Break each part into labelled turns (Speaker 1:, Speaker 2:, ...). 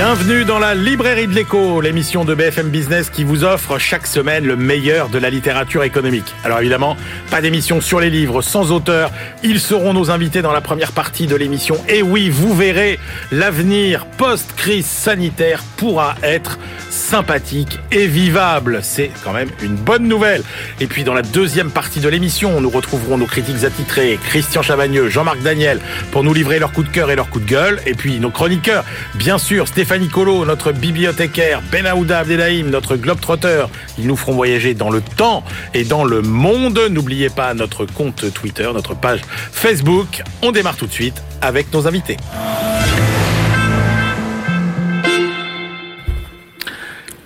Speaker 1: Bienvenue dans la librairie de l'écho, l'émission de BFM Business qui vous offre chaque semaine le meilleur de la littérature économique. Alors évidemment, pas d'émission sur les livres sans auteur. Ils seront nos invités dans la première partie de l'émission. Et oui, vous verrez, l'avenir post-crise sanitaire pourra être sympathique et vivable. C'est quand même une bonne nouvelle. Et puis dans la deuxième partie de l'émission, nous retrouverons nos critiques attitrés, Christian Chavagneux, Jean-Marc Daniel, pour nous livrer leur coup de cœur et leur coup de gueule. Et puis nos chroniqueurs, bien sûr, Stéphanie Colo, notre bibliothécaire, Ben Aouda Abdelhaim, notre globetrotter. Ils nous feront voyager dans le temps et dans le monde. N'oubliez pas notre compte Twitter, notre page Facebook. On démarre tout de suite avec nos invités.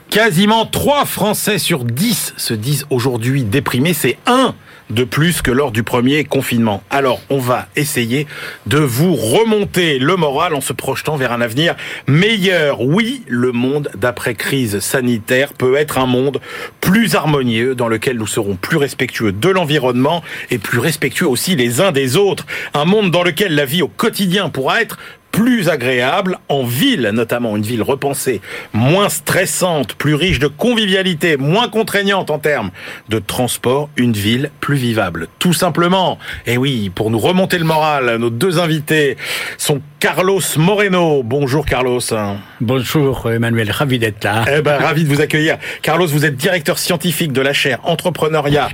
Speaker 1: Quasiment 3 Français sur 10 se disent aujourd'hui déprimés. C'est un de plus que lors du premier confinement. Alors, on va essayer de vous remonter le moral en se projetant vers un avenir meilleur. Oui, le monde d'après-crise sanitaire peut être un monde plus harmonieux dans lequel nous serons plus respectueux de l'environnement et plus respectueux aussi les uns des autres. Un monde dans lequel la vie au quotidien pourra être plus agréable en ville, notamment une ville repensée, moins stressante, plus riche de convivialité, moins contraignante en termes de transport, une ville plus vivable. Tout simplement. Et oui, pour nous remonter le moral, nos deux invités sont Carlos Moreno. Bonjour Carlos.
Speaker 2: Bonjour Emmanuel, ravi d'être là.
Speaker 1: Eh ben, ravi de vous accueillir. Carlos, vous êtes directeur scientifique de la chaire Entrepreneuriat,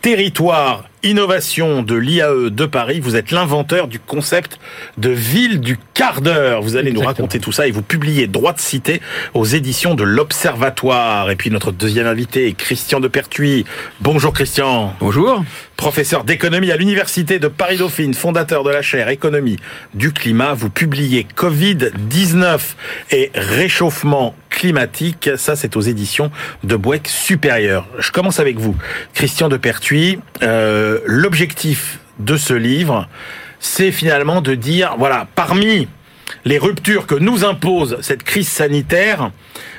Speaker 1: Territoire innovation de l'IAE de Paris. Vous êtes l'inventeur du concept de ville du quart d'heure. Vous allez nous raconter tout ça et vous publiez Droit de cité aux éditions de l'Observatoire. Et puis notre deuxième invité est Christian de Pertuis. Bonjour Christian.
Speaker 3: Bonjour.
Speaker 1: Professeur d'économie à l'Université de Paris-Dauphine, fondateur de la chaire économie du climat. Vous publiez Covid-19 et réchauffement climatique. Ça, c'est aux éditions de Boeck Supérieur. Je commence avec vous, Christian de Pertuis. Euh, l'objectif de ce livre, c'est finalement de dire, voilà, parmi les ruptures que nous impose cette crise sanitaire,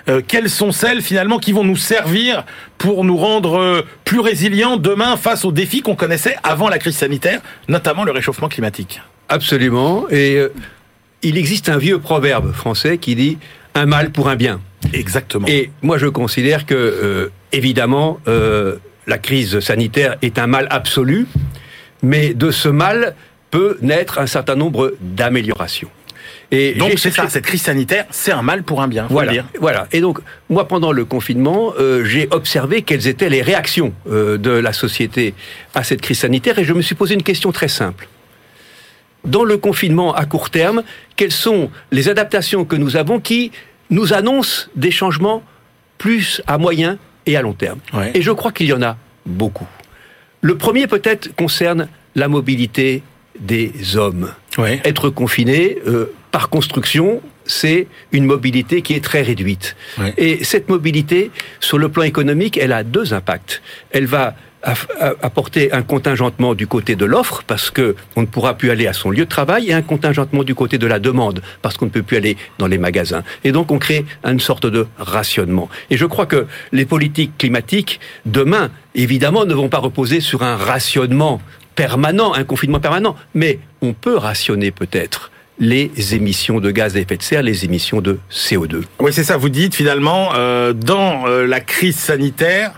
Speaker 1: euh, quelles sont celles finalement qui vont nous servir pour nous rendre euh, plus résilients demain face aux défis qu'on connaissait avant la crise sanitaire, notamment le réchauffement climatique?
Speaker 3: Absolument. Et euh, il existe un vieux proverbe français qui dit un mal pour un bien.
Speaker 1: Exactement.
Speaker 3: Et moi je considère que, évidemment, la crise sanitaire est un mal absolu, mais de ce mal peut naître un certain nombre d'améliorations.
Speaker 1: Et donc c'est ça, cette crise sanitaire, c'est un mal pour un bien.
Speaker 3: Voilà, voilà. Et donc moi, pendant le confinement, euh, j'ai observé quelles étaient les réactions euh, de la société à cette crise sanitaire, et je me suis posé une question très simple. Dans le confinement à court terme, quelles sont les adaptations que nous avons qui nous annoncent des changements plus à moyen et à long terme. Et je crois qu'il y en a beaucoup. Le premier peut-être concerne la mobilité des hommes. Être confiné, euh, par construction, c'est une mobilité qui est très réduite. Et cette mobilité, sur le plan économique, elle a deux impacts. Elle va apporter un contingentement du côté de l'offre parce que on ne pourra plus aller à son lieu de travail et un contingentement du côté de la demande parce qu'on ne peut plus aller dans les magasins. Et donc on crée une sorte de rationnement. Et je crois que les politiques climatiques demain, évidemment, ne vont pas reposer sur un rationnement permanent, un confinement permanent, mais on peut rationner peut-être les émissions de gaz à effet de serre, les émissions de CO2.
Speaker 1: Oui, c'est ça. Vous dites finalement, euh, dans euh, la crise sanitaire,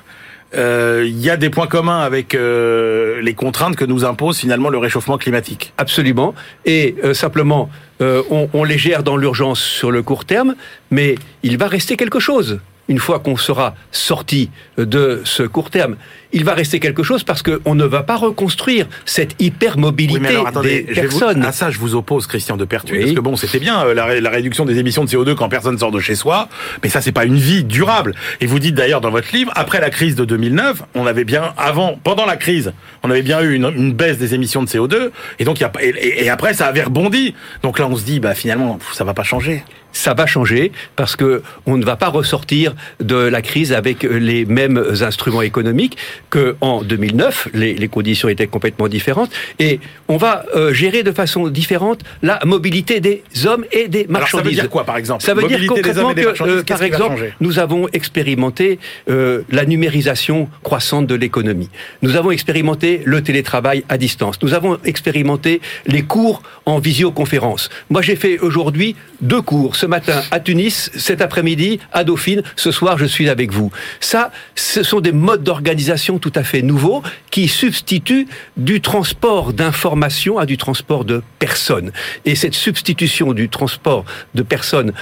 Speaker 1: euh, il y a des points communs avec euh, les contraintes que nous impose finalement le réchauffement climatique.
Speaker 3: Absolument. Et euh, simplement, on, on les gère dans l'urgence sur le court terme, mais il va rester quelque chose une fois qu'on sera sorti de ce court terme, il va rester quelque chose parce qu'on ne va pas reconstruire cette hypermobilité des personnes.
Speaker 1: à ça, je vous oppose, Christian de Pertuis, parce que bon, c'était bien euh, la, réduction des émissions de CO2 quand personne sort de chez soi, mais ça, c'est pas une vie durable. Et vous dites d'ailleurs dans votre livre, après la crise de 2009, on avait bien, avant, pendant la crise, on avait bien eu une, baisse des émissions de CO2, et donc, y a, et, et après, ça avait rebondi. Donc là, on se dit, bah finalement, ça va pas changer.
Speaker 3: ça va changer parce que on ne va pas ressortir de la crise avec les mêmes instruments économiques que en 2009. Les, les conditions étaient complètement différentes et on va euh, gérer de façon différente la mobilité des hommes et des marchandises.
Speaker 1: Alors ça veut dire quoi, par exemple
Speaker 3: Ça veut dire
Speaker 1: Mobilité des hommes
Speaker 3: concrètement
Speaker 1: et des
Speaker 3: que, euh, par exemple, nous avons expérimenté euh, la numérisation croissante de l'économie. Nous avons expérimenté le télétravail à distance. Nous avons expérimenté les cours en visioconférence. Moi, j'ai fait aujourd'hui deux cours. Ce matin à Tunis, cet après-midi à Dauphine. Ce soir, je suis avec vous. Ça, ce sont des modes d'organisation tout à fait nouveaux qui substituent du transport d'informations à du transport de personnes. Et cette substitution du transport de personnes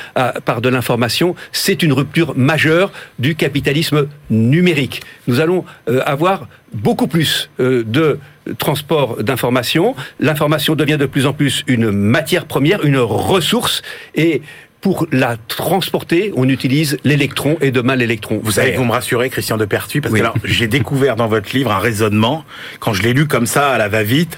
Speaker 3: par de l'information, c'est une rupture majeure du capitalisme numérique. Nous allons euh, avoir beaucoup plus euh, de transport d'informations. L'information devient de plus en plus une matière première, une ressource, et pour la transporter, on utilise l'électron et demain l'électron.
Speaker 1: Vous savez,
Speaker 3: vert.
Speaker 1: vous me rassurez, Christian de Pertuis, parce
Speaker 3: Oui.
Speaker 1: que j'ai découvert dans votre livre un raisonnement, quand je l'ai lu comme ça, à la va-vite,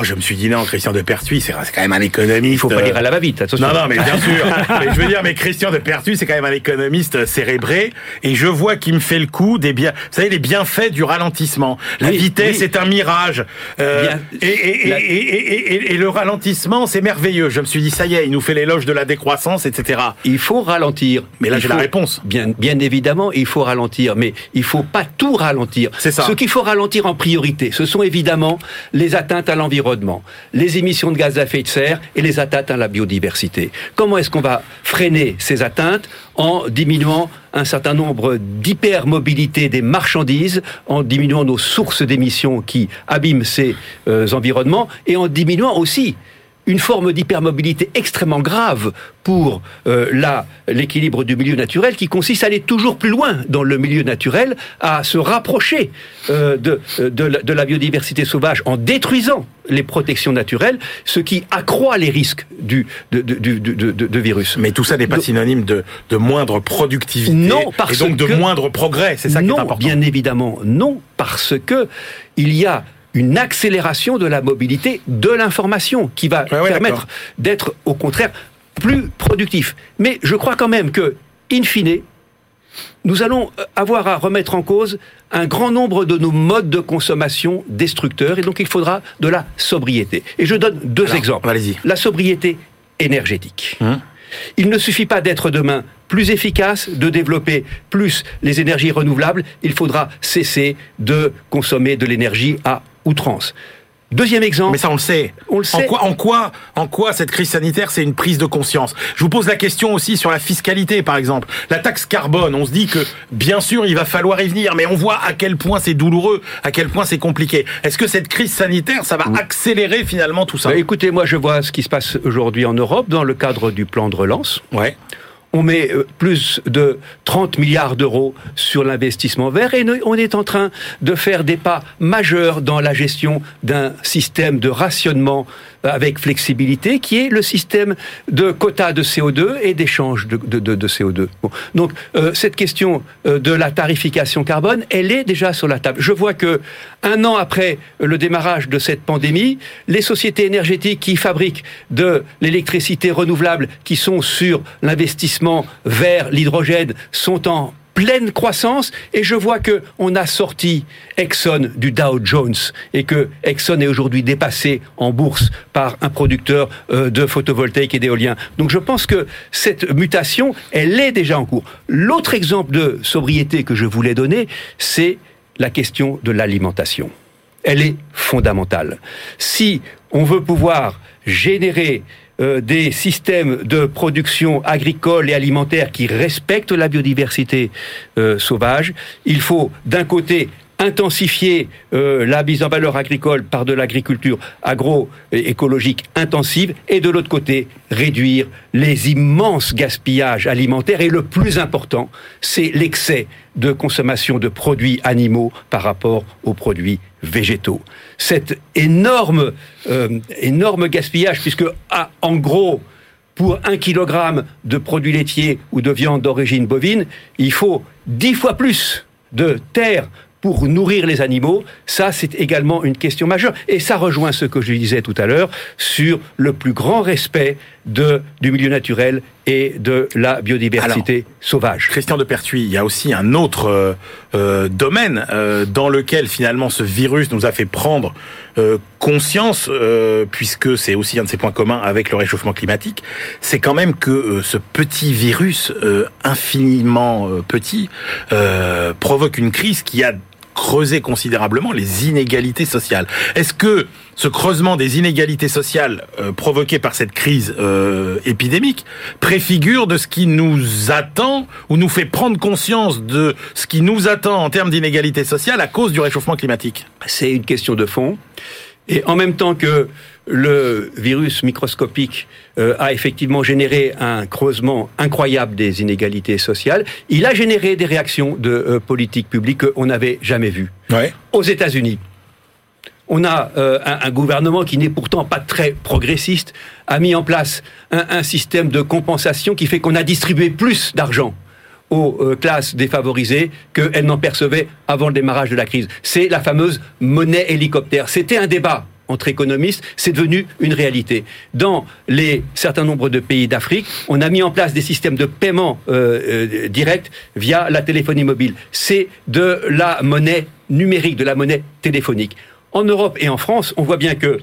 Speaker 1: oh, je me suis dit, non, Christian de Pertuis, c'est quand même un économiste.
Speaker 3: Il faut pas lire à la va-vite, attention.
Speaker 1: Non, non, mais bien sûr. mais je veux dire, mais Christian de Pertuis, c'est quand même un économiste cérébré, et je vois qu'il me fait le coup des biens, vous savez, les bienfaits du ralentissement. La
Speaker 3: Oui,
Speaker 1: vitesse
Speaker 3: oui.
Speaker 1: est un mirage. Euh,
Speaker 3: Bien.
Speaker 1: et, et, et,
Speaker 3: La-
Speaker 1: et, et- et- et le ralentissement, c'est merveilleux. Je me suis dit, ça y est, il nous fait l'éloge de la décroissance, etc.
Speaker 3: Il faut ralentir.
Speaker 1: Mais là, j'ai la réponse.
Speaker 3: Bien, bien évidemment, il faut ralentir, mais il faut pas tout ralentir.
Speaker 1: C'est ça.
Speaker 3: Ce qu'il faut ralentir en priorité, ce sont évidemment les atteintes à l'environnement, les émissions de gaz à effet de serre et les atteintes à la biodiversité. Comment est-ce qu'on va freiner ces atteintes en diminuant un certain nombre d'hypermobilité des marchandises, en diminuant nos sources d'émissions qui abîment ces euh, environnements et en diminuant aussi une forme d'hypermobilité extrêmement grave pour euh, la l'équilibre du milieu naturel qui consiste à aller toujours plus loin dans le milieu naturel, à se rapprocher euh, de, de, la, de la biodiversité sauvage en détruisant les protections naturelles, ce qui accroît les risques du, de, de, du- de, de- de virus.
Speaker 1: Mais tout ça n'est pas synonyme de, de moindre productivité.
Speaker 3: Non, parce
Speaker 1: et donc de
Speaker 3: que-
Speaker 1: moindre progrès. C'est ça qui
Speaker 3: non,
Speaker 1: est important.
Speaker 3: bien évidemment, non, parce que il y a une accélération de la mobilité de l'information qui va
Speaker 1: ouais,
Speaker 3: permettre d'être au contraire plus productif. Mais je crois quand même que, in fine, nous allons euh, avoir à remettre en cause un grand nombre de nos modes de consommation destructeurs et donc il faudra de la sobriété. Et je donne deux
Speaker 1: Alors,
Speaker 3: exemples.
Speaker 1: allez-y.
Speaker 3: La sobriété énergétique.
Speaker 1: Hum.
Speaker 3: Il ne suffit pas d'être demain plus efficace, de développer plus les énergies renouvelables, il faudra cesser de consommer de l'énergie à outrance. Deuxième exemple,
Speaker 1: Mais ça, on le sait.
Speaker 3: On le
Speaker 1: En
Speaker 3: sait.
Speaker 1: quoi, en quoi, en quoi cette crise sanitaire, c'est une prise de conscience? Je vous pose la question aussi sur la fiscalité, par exemple. La taxe carbone, on se dit que, bien sûr, il va falloir y venir, mais on voit à quel point c'est douloureux, à quel point c'est compliqué. Est-ce que cette crise sanitaire, ça va accélérer finalement tout ça?
Speaker 3: Bah, écoutez, moi je vois ce qui se passe aujourd'hui en Europe dans le cadre du plan de relance.
Speaker 1: Ouais.
Speaker 3: On met euh, plus de 30 milliards d'euros sur l'investissement vert et on est en train de faire des pas majeurs dans la gestion d'un système de rationnement avec flexibilité qui est le système de quotas de CO2 et d'échange de, de- de- de CO2. Bon. Donc euh, cette question euh, de la tarification carbone, elle est déjà sur la table. Je vois que un an après le démarrage de cette pandémie, les sociétés énergétiques qui fabriquent de l'électricité renouvelable, qui sont sur l'investissement vers l'hydrogène, sont en pleine croissance et je vois que on a sorti Exxon du Dow Jones et que Exxon est aujourd'hui dépassé en bourse par un producteur euh, de photovoltaïque et d'éolien. Donc je pense que cette mutation, elle est déjà en cours. L'autre exemple de sobriété que je voulais donner, c'est la question de l'alimentation. Elle est fondamentale. Si on veut pouvoir générer euh, des systèmes de production agricole et alimentaire qui respectent la biodiversité euh, sauvage, il faut d'un côté intensifier euh, la mise en valeur agricole par de l'agriculture agro-écologique intensive et de l'autre côté réduire les immenses gaspillages alimentaires et le plus important, c'est l'excès de consommation de produits animaux par rapport aux produits végétaux. Cet énorme, euh, énorme gaspillage, puisque ah, en gros, pour un kilogramme de produits laitiers ou de viande d'origine bovine, il faut dix fois plus de terre pour nourrir les animaux, ça c'est également une question majeure. Et ça rejoint ce que je disais tout à l'heure sur le plus grand respect de, du milieu naturel et de la biodiversité sauvage.
Speaker 1: Christian de Pertuis, il y a aussi un autre euh, euh, domaine euh, dans lequel finalement ce virus nous a fait prendre conscience, puisque c'est aussi un de ses points communs avec le réchauffement climatique, c'est quand même que ce petit virus infiniment petit provoque une crise qui a creuser considérablement les inégalités sociales. Est-ce que ce creusement des inégalités sociales euh, provoqué par cette crise euh, épidémique préfigure de ce qui nous attend ou nous fait prendre conscience de ce qui nous attend en termes d'inégalités sociales à cause du réchauffement climatique?
Speaker 3: C'est une question de fond. Et en même temps que le virus microscopique euh, a effectivement généré un creusement incroyable des inégalités sociales, il a généré des réactions de euh, politique publique qu'on n'avait jamais vues. Aux États-Unis, on a euh, un, gouvernement qui n'est pourtant pas très progressiste, a mis en place un, un système de compensation qui fait qu'on a distribué plus d'argent aux classes défavorisées qu'elles n'en percevaient avant le démarrage de la crise. C'est la fameuse monnaie hélicoptère. C'était un débat entre économistes, c'est devenu une réalité. Dans les certains nombres de pays d'Afrique, on a mis en place des systèmes de paiement euh, euh, direct via la téléphonie mobile. C'est de la monnaie numérique, de la monnaie téléphonique. En Europe et en France, on voit bien que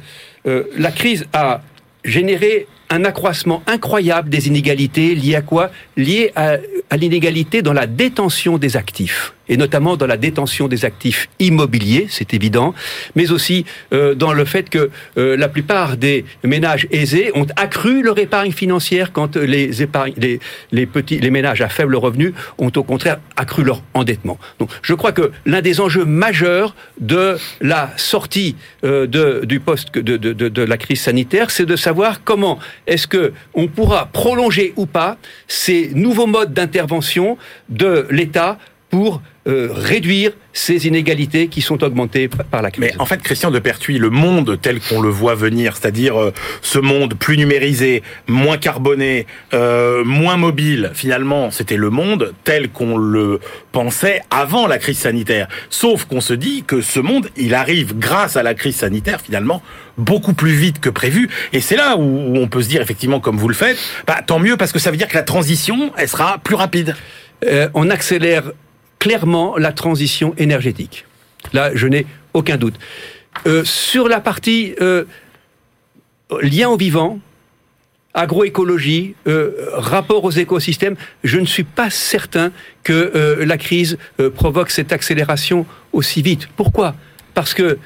Speaker 3: euh, la crise a généré un accroissement incroyable des inégalités liées à quoi? Liées à, à l'inégalité dans la détention des actifs et notamment dans la détention des actifs immobiliers, c'est évident, mais aussi euh, dans le fait que euh, la plupart des ménages aisés ont accru leur épargne financière quand les, épargnes, les, petits, les ménages à faible revenu ont au contraire accru leur endettement. Donc je crois que l'un des enjeux majeurs de la sortie euh, de, du poste de, de, de, de la crise sanitaire, c'est de savoir comment est-ce que on pourra prolonger ou pas ces nouveaux modes d'intervention de l'État pour euh, réduire ces inégalités qui sont augmentées par la crise.
Speaker 1: Mais en fait, Christian de Pertuis, le monde tel qu'on le voit venir, c'est-à-dire euh, ce monde plus numérisé, moins carboné, euh, moins mobile, finalement, c'était le monde tel qu'on le pensait avant la crise sanitaire. Sauf qu'on se dit que ce monde, il arrive grâce à la crise sanitaire, finalement, beaucoup plus vite que prévu. Et c'est là où on peut se dire, effectivement, comme vous le faites, bah, tant mieux, parce que ça veut dire que la transition, elle sera plus rapide.
Speaker 3: on accélère clairement la transition énergétique. Là, je n'ai aucun doute. Euh, sur la partie euh, lien au vivant, agroécologie, euh, rapport aux écosystèmes, je ne suis pas certain que la crise provoque cette accélération aussi vite. Pourquoi? Parce que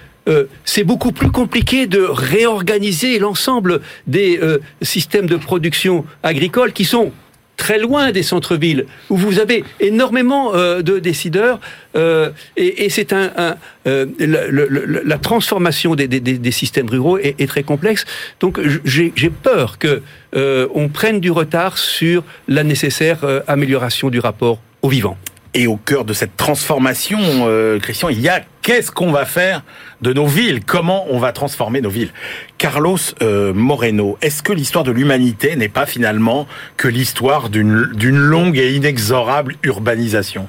Speaker 3: c'est beaucoup plus compliqué de réorganiser l'ensemble des systèmes de production agricole qui sont très loin des centres-villes, où vous avez énormément euh, de décideurs, euh, et, c'est un, euh, la, transformation des, systèmes ruraux est, très complexe. Donc j'ai peur que on prenne du retard sur la nécessaire amélioration du rapport au vivant.
Speaker 1: Et au cœur de cette transformation, Christian, il y a qu'est-ce qu'on va faire de nos villes? Comment on va transformer nos villes? Carlos euh, Moreno, est-ce que l'histoire de l'humanité n'est pas finalement que l'histoire d'une longue et inexorable urbanisation?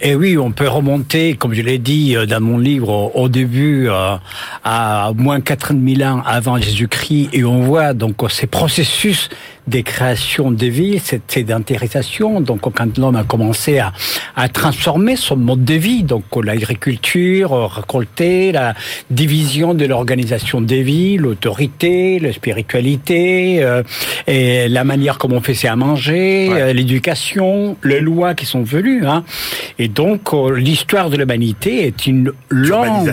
Speaker 2: Et oui, on peut remonter, comme je l'ai dit euh, dans mon livre, au, début, euh, à moins 4000 ans avant Jésus-Christ, et on voit donc ces processus des créations de villes, cette sédentarisation, donc quand l'homme a commencé à, à transformer son mode de vie, donc l'agriculture, récolter, la division de l'organisation des villes, l'autorité, la spiritualité, euh, et la manière comme on faisait à manger, euh, l'éducation, les lois qui sont venues. Hein. Et donc euh, l'histoire de l'humanité est une longue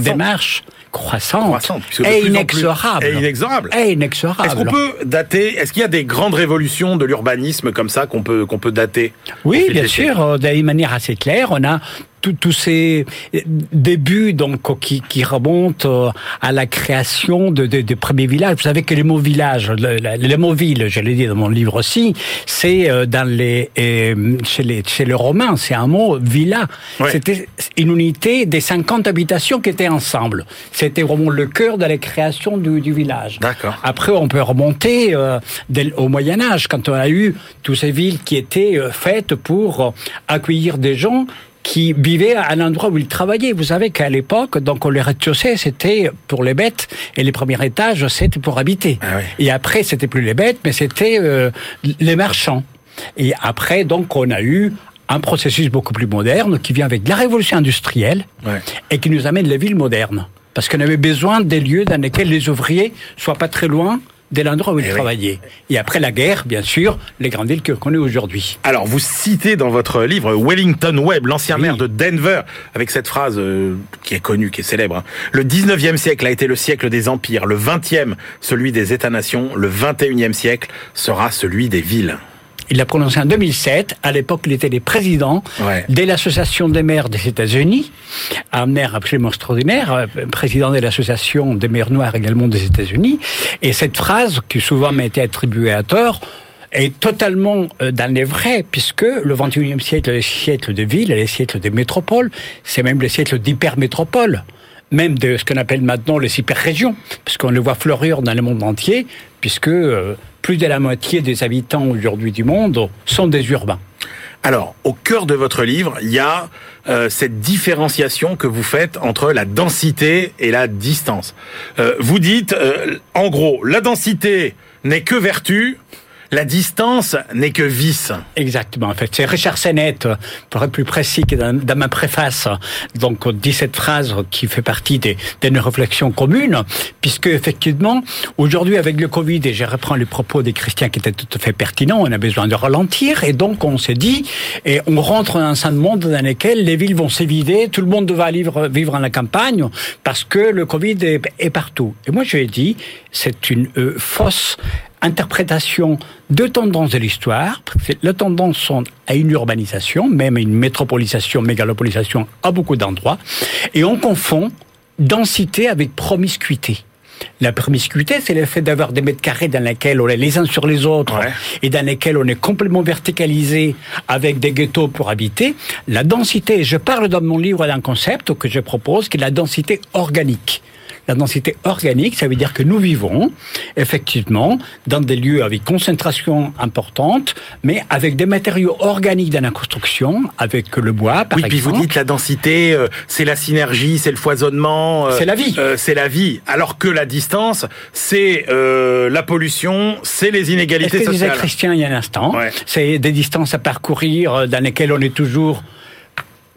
Speaker 2: démarche croissante, croissante et, inexorable.
Speaker 1: et inexorable.
Speaker 2: Et inexorable.
Speaker 1: Est-ce qu'on peut dater Est-ce qu'il y a des grandes révolutions de l'urbanisme comme ça qu'on peut qu'on peut dater?
Speaker 2: Oui, bien sûr, euh, d'une manière assez claire. On a tous ces débuts donc qui, qui remontent euh, à la création de, de, premiers villages. Vous savez que les mots village, le, le, mot ville, je l'ai dit dans mon livre aussi, c'est euh, dans les euh, chez les chez les Romains, c'est un mot villa. C'était une unité des 50 habitations qui étaient ensemble. C'était vraiment le cœur de la création du, du village.
Speaker 1: D'accord.
Speaker 2: Après, on peut remonter au Moyen Âge quand on a eu toutes ces villes qui étaient faites pour accueillir des gens qui vivaient à l'endroit où ils travaillaient. Vous savez qu'à l'époque, donc le rez-de-chaussée, c'était pour les bêtes, et les premiers étages, c'était pour habiter.
Speaker 1: Ah ouais.
Speaker 2: Et après, c'était plus les bêtes, mais c'était euh, les marchands. Et après, donc, on a eu un processus beaucoup plus moderne qui vient avec la révolution industrielle
Speaker 1: Ouais.
Speaker 2: et qui nous amène les villes modernes. Parce qu'on avait besoin des lieux dans lesquels les ouvriers soient pas très loin de l'endroit où ils
Speaker 1: Eh oui.
Speaker 2: travaillaient. Et après la guerre, bien sûr, les grandes villes que l'on connaît aujourd'hui.
Speaker 1: Alors, vous citez dans votre livre Wellington Webb, l'ancien
Speaker 2: Oui.
Speaker 1: maire de Denver, avec cette phrase euh, qui est connue, qui est célèbre. hein. Le 19e siècle a été le siècle des empires, le 20e celui des États-nations, le 21e siècle sera celui des villes.
Speaker 2: Il l'a prononcé en 2007. À l'époque, il était le président
Speaker 1: Ouais.
Speaker 2: de l'Association des maires des États-Unis, un maire absolument extraordinaire, euh, président de l'Association des maires noirs également des États-Unis. Et cette phrase, qui souvent m'a été attribuée à tort, est totalement euh, dans les vrais, puisque le 21e siècle est le siècle de villes, et le siècle des métropoles, c'est même le siècle d'hypermétropoles même de ce qu'on appelle maintenant les hyper-régions, puisqu'on le voit fleurir dans le monde entier, puisque euh, plus de la moitié des habitants aujourd'hui du monde sont des urbains.
Speaker 1: Alors, au cœur de votre livre, il y a euh, cette différenciation que vous faites entre la densité et la distance. Euh, vous dites, euh, en gros, la densité n'est que vertu, la distance n'est que vice.
Speaker 2: Exactement. En fait, c'est Richard Sennett, pour être plus précis que dans, dans ma préface, donc on dit cette phrase qui fait partie des, de nos réflexions communes, puisque effectivement, aujourd'hui avec le Covid, et je reprends les propos des chrétiens qui étaient tout à fait pertinents, on a besoin de ralentir, et donc on s'est dit, et on rentre dans un monde dans lequel les villes vont s'évider, tout le monde va vivre, vivre en la campagne, parce que le Covid est, partout. Et moi je ai dit, c'est une euh, fausse interprétation de tendances de l'histoire. Les tendances sont à une urbanisation, même à une métropolisation, mégalopolisation à beaucoup d'endroits. Et on confond densité avec promiscuité. La promiscuité, c'est le fait d'avoir des mètres carrés dans lesquels on est les uns sur les autres
Speaker 1: Ouais.
Speaker 2: et dans lesquels on est complètement verticalisé avec des ghettos pour habiter. La densité, je parle dans mon livre d'un concept que je propose, qui est la densité organique. La densité organique, ça veut dire que nous vivons effectivement dans des lieux avec concentration importante, mais avec des matériaux organiques dans la construction, avec le bois, par
Speaker 1: oui, puis vous dites la densité, euh, c'est la synergie, c'est le foisonnement. euh,
Speaker 2: C'est la vie.
Speaker 1: euh, c'est la vie. Alors que la distance, c'est euh, la pollution, c'est les inégalités
Speaker 2: que disait
Speaker 1: sociales.
Speaker 2: Christian il y a un instant
Speaker 1: Ouais.
Speaker 2: C'est des distances à parcourir euh, dans lesquelles on est toujours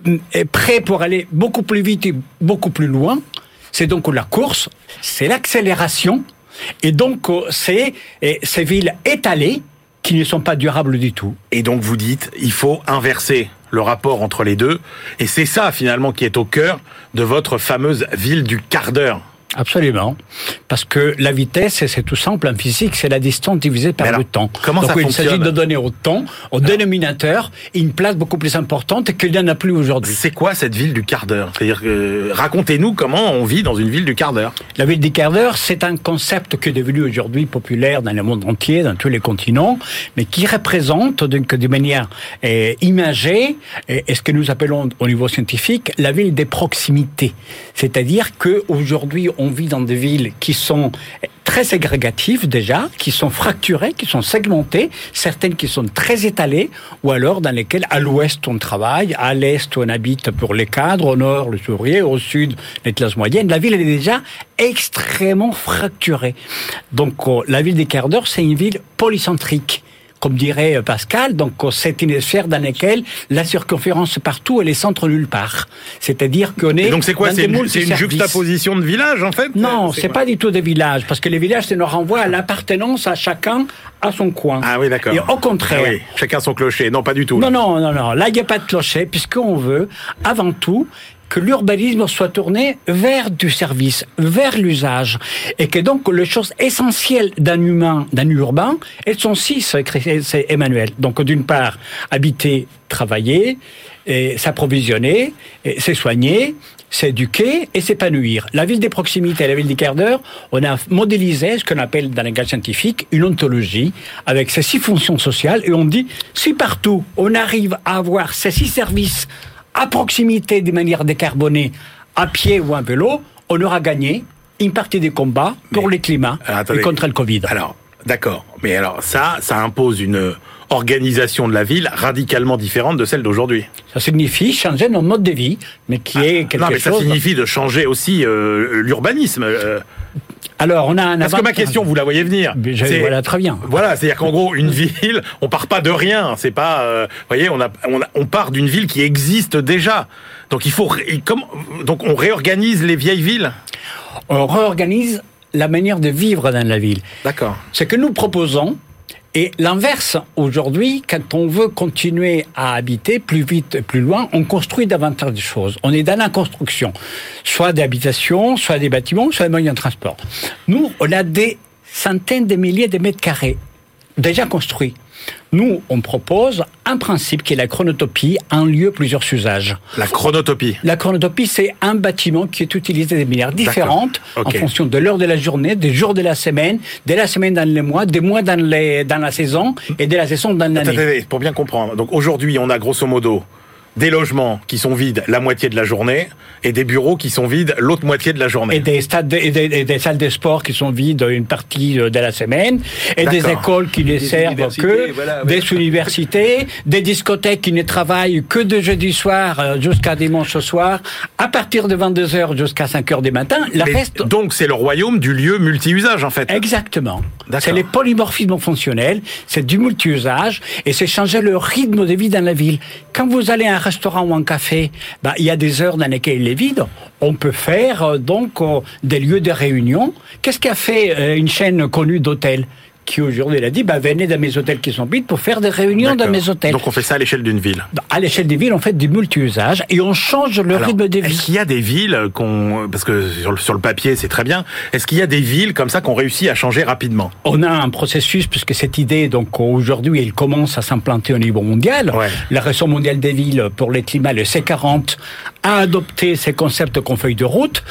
Speaker 2: mm, est prêt pour aller beaucoup plus vite et beaucoup plus loin. C'est donc la course, c'est l'accélération, et donc euh, c'est ces villes étalées qui ne sont pas durables du tout.
Speaker 1: Et donc vous dites, il faut inverser le rapport entre les deux. Et c'est ça finalement qui est au cœur de votre fameuse ville du quart d'heure.
Speaker 2: Absolument. Parce que la vitesse, c'est tout simple en physique, c'est la distance divisée par
Speaker 1: alors,
Speaker 2: le temps.
Speaker 1: comment
Speaker 2: Donc
Speaker 1: ça
Speaker 2: il s'agit de donner au temps, au dénominateur, une place beaucoup plus importante qu'il n'y en a plus aujourd'hui.
Speaker 1: C'est quoi cette ville du quart d'heure? C'est-à-dire que racontez-nous comment on vit dans une ville du quart d'heure.
Speaker 2: La ville du quart d'heure, c'est un concept qui est devenu aujourd'hui populaire dans le monde entier, dans tous les continents, mais qui représente donc de manière euh, imagée et, et ce que nous appelons au niveau scientifique la ville des proximités. C'est-à-dire que aujourd'hui, on vit dans des villes qui sont très ségrégatives déjà, qui sont fracturées, qui sont segmentées, certaines qui sont très étalées, ou alors dans lesquelles à l'ouest on travaille, à l'est on habite pour les cadres, au nord le ouvrier, au sud les classes moyennes. La ville elle est déjà extrêmement fracturée. Donc euh, la ville des quarts d'heure, c'est une ville polycentrique. Comme dirait euh, Pascal, donc euh, c'est une sphère dans laquelle la circonférence partout et les centres nulle part. C'est-à-dire qu'on est
Speaker 1: Et donc c'est quoi C'est une, juxtaposition de village en fait
Speaker 2: Non, c'est pas du tout des villages, parce que les villages, ça nous renvoie à l'appartenance à chacun à son coin.
Speaker 1: Ah oui, d'accord.
Speaker 2: Et au contraire.
Speaker 1: Ah oui, chacun son clocher. Non, pas du tout.
Speaker 2: Non, non, non, non. Là, il n'y a pas de clocher, puisqu'on veut, avant tout, que l'urbanisme soit tourné vers du service, vers l'usage, et que donc les choses essentielles d'un humain, d'un urbain, elles sont six, c'est Emmanuel. Donc d'une part, habiter, travailler, et s'approvisionner, et s'ésoigner, s'éduquer et s'épanouir. La ville des proximités, la ville des quarts d'heure, on a modélisé ce qu'on appelle dans les langage scientifique une ontologie avec ces six fonctions sociales et on dit si partout on arrive à avoir ces six services à proximité de manière décarbonée, à pied ou à vélo, on aura gagné une partie des combats pour climats
Speaker 1: Alors, attendez.
Speaker 2: et contre le Covid.
Speaker 1: Alors, D'accord. Mais alors ça, ça impose une organisation de la ville radicalement différente de celle d'aujourd'hui.
Speaker 2: Ça signifie changer notre mode de vie, mais qui est quelque
Speaker 1: Ah, non, mais
Speaker 2: chose.
Speaker 1: ça signifie de changer aussi euh, l'urbanisme. euh.
Speaker 2: Alors, on a un
Speaker 1: parce que ma question, vous la voyez venir. C'est-
Speaker 2: voilà, très bien.
Speaker 1: Voilà, c'est-à-dire qu'en gros, une ville, on part pas de rien. C'est pas, euh, vous voyez, on a, on, a- on part d'une ville qui existe déjà. Donc il faut, comme, donc on réorganise les vieilles villes.
Speaker 2: On réorganise la manière de vivre dans la ville.
Speaker 1: D'accord.
Speaker 2: Ce que nous proposons, et l'inverse, aujourd'hui, quand on veut continuer à habiter plus vite et plus loin, on construit davantage de choses. On est dans la construction, soit des habitations, soit des bâtiments, soit des moyens de transport. Nous, on a des centaines de milliers de mètres carrés déjà construits. Nous, on propose un principe qui est la chronotopie, un lieu, plusieurs usages.
Speaker 1: La chronotopie.
Speaker 2: La chronotopie, c'est un bâtiment qui est utilisé de manière différente en fonction de l'heure de la journée, des jours de la semaine, de la semaine dans les mois, des mois dans, les, dans la saison et de la saison dans l'année.
Speaker 1: pour bien comprendre. Donc aujourd'hui, on a grosso modo des logements qui sont vides la moitié de la journée et des bureaux qui sont vides l'autre moitié de la journée.
Speaker 2: Et des, stades de- et des, et des salles de sport qui sont vides une partie de la semaine, et des écoles qui ne servent que,
Speaker 3: voilà,
Speaker 2: des universités, des discothèques qui ne travaillent que de jeudi soir euh, jusqu'à dimanche soir, à partir de 22h jusqu'à 5h du matin. La
Speaker 1: Mais
Speaker 2: reste,
Speaker 1: donc c'est le royaume du lieu multi-usage en fait.
Speaker 2: Exactement. C'est les polymorphismes fonctionnels, c'est du multi-usage et c'est changer le rythme de vie dans la ville. Quand vous allez à un restaurant ou un café, bah, il y a des heures dans lesquelles il est vide. On peut faire euh, donc euh, des lieux de réunion. Qu'est-ce qu'a fait euh, une chaîne connue d'hôtels? Qui aujourd'hui a dit bah, venez dans mes hôtels qui sont vides pour faire des réunions dans mes hôtels.
Speaker 1: Donc on fait ça à l'échelle d'une ville.
Speaker 2: Bah, à l'échelle des villes, on fait du multi-usage et on change le
Speaker 1: Alors,
Speaker 2: rythme de vie.
Speaker 1: Est-ce qu'il y a des villes qu'on, parce que sur le, sur le papier c'est très bien, est-ce qu'il y a des villes comme ça qu'on réussit à changer rapidement?
Speaker 2: On a un processus puisque cette idée, donc aujourd'hui, elle commence à s'implanter au niveau mondial.
Speaker 1: Ouais.
Speaker 2: La Réseau mondiale des villes pour le climat, le C40, a adopté ces concepts comme feuille de route.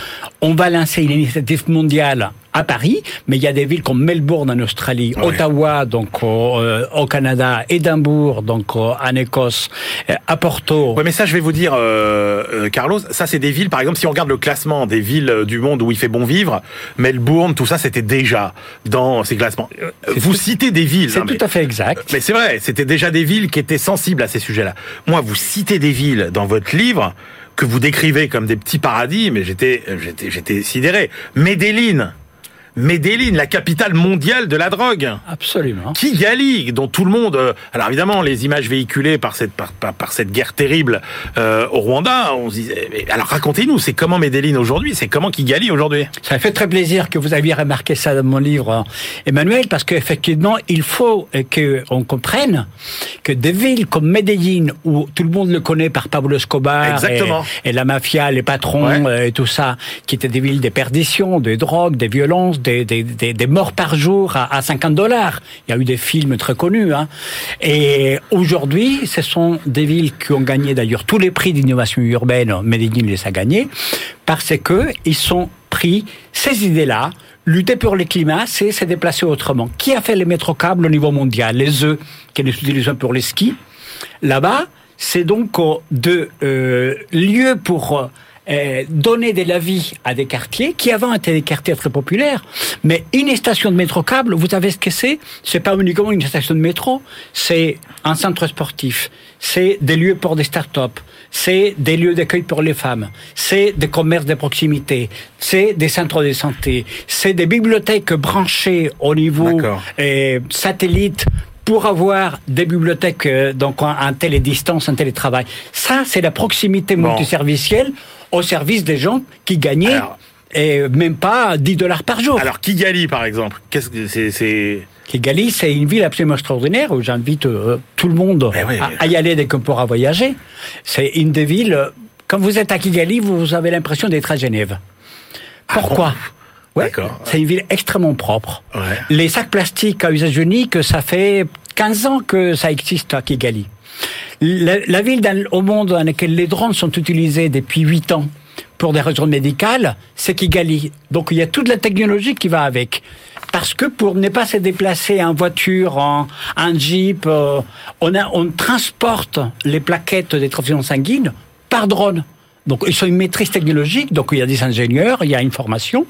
Speaker 2: On va lancer une initiative mondiale à Paris, mais il y a des villes comme Melbourne en Australie,
Speaker 1: Ouais.
Speaker 2: Ottawa donc au, euh, au Canada, Édimbourg donc euh, en Écosse, euh, à Porto.
Speaker 1: Ouais, mais ça, je vais vous dire, euh, euh, Carlos, ça, c'est des villes, par exemple, si on regarde le classement des villes euh, du monde où il fait bon vivre, Melbourne, tout ça, c'était déjà dans ces classements. Vous citez des villes.
Speaker 2: C'est
Speaker 1: hein,
Speaker 2: tout
Speaker 1: mais-
Speaker 2: à fait exact.
Speaker 1: Mais c'est vrai, c'était déjà des villes qui étaient sensibles à ces sujets-là. Moi, vous citez des villes dans votre livre que vous décrivez comme des petits paradis, mais j'étais, j'étais, j'étais sidéré. Medellin. Medellin, la capitale mondiale de la drogue.
Speaker 2: Absolument.
Speaker 1: Kigali, dont tout le monde. euh, alors évidemment, les images véhiculées par cette par, par, par cette guerre terrible euh, au Rwanda, on se disait. mais alors racontez-nous, c'est comment Medellin aujourd'hui C'est comment Kigali aujourd'hui?
Speaker 2: Ça fait très plaisir que vous aviez remarqué ça dans mon livre, hein, Emmanuel, parce qu'effectivement, il faut qu'on comprenne que des villes comme Medellin, où tout le monde le connaît par Pablo Escobar
Speaker 1: Exactement.
Speaker 2: Et, et la mafia, les patrons
Speaker 1: Ouais.
Speaker 2: euh, et tout ça, qui étaient des villes de perdition, de drogue, des violences, des, morts par jour à, à 50 dollars. Il y a eu des films très connus. Hein. Et aujourd'hui, ce sont des villes qui ont gagné d'ailleurs tous les prix d'innovation urbaine. Medellin les a gagnés parce que ils sont pris ces idées-là. Lutter pour le climat, c'est se déplacer autrement. Qui a fait les métrocâbles au niveau mondial? Les œufs, qui les utilisent pour les skis. Là-bas, c'est donc euh, de euh, lieux pour euh, donner de la vie à des quartiers qui avant étaient des quartiers très populaires. Mais une station de métro câble, vous savez ce que c'est? C'est pas uniquement une station de métro, c'est un centre sportif, c'est des lieux pour des start-up, c'est des lieux d'accueil pour les femmes, c'est des commerces de proximité, c'est des centres de santé, c'est des bibliothèques branchées au niveau euh, satellite pour avoir des bibliothèques euh, donc en, en télédistance, en télétravail. Ça, c'est la proximité
Speaker 1: Bon.
Speaker 2: multiservicielle au service des gens qui gagnaient
Speaker 1: Alors-
Speaker 2: et même pas 10 dollars par jour.
Speaker 1: Alors Kigali, par exemple, qu'est-ce que c'est.
Speaker 2: Kigali, c'est une ville absolument extraordinaire où j'invite euh, tout le monde
Speaker 1: Eh oui.
Speaker 2: à, à y aller dès qu'on pourra voyager. C'est une des villes. euh, Quand vous êtes à Kigali, vous avez l'impression d'être à Genève. Pourquoi Ouais,
Speaker 1: D'accord.
Speaker 2: C'est une ville extrêmement propre.
Speaker 1: Ouais.
Speaker 2: Les sacs plastiques à usage unique, ça fait 15 ans que ça existe à Kigali. La, ville au monde dans laquelle les drones sont utilisés depuis 8 ans pour des raisons médicales, c'est Kigali. Donc il y a toute la technologie qui va avec. Parce que pour ne pas se déplacer en voiture, en, jeep, euh, on, on transporte les plaquettes des transfusions sanguines par drone. Donc ils ont une maîtrise technologique, donc il y a des ingénieurs, il y a une formation.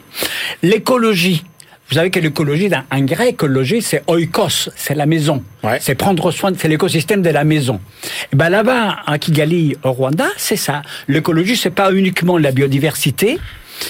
Speaker 2: L'écologie. Vous savez que l'écologie, en grec, écologie, c'est oikos, c'est la maison.
Speaker 1: Ouais.
Speaker 2: C'est prendre soin, c'est l'écosystème de la maison. Et ben là-bas, à Kigali, au Rwanda, c'est ça. L'écologie, c'est pas uniquement la biodiversité,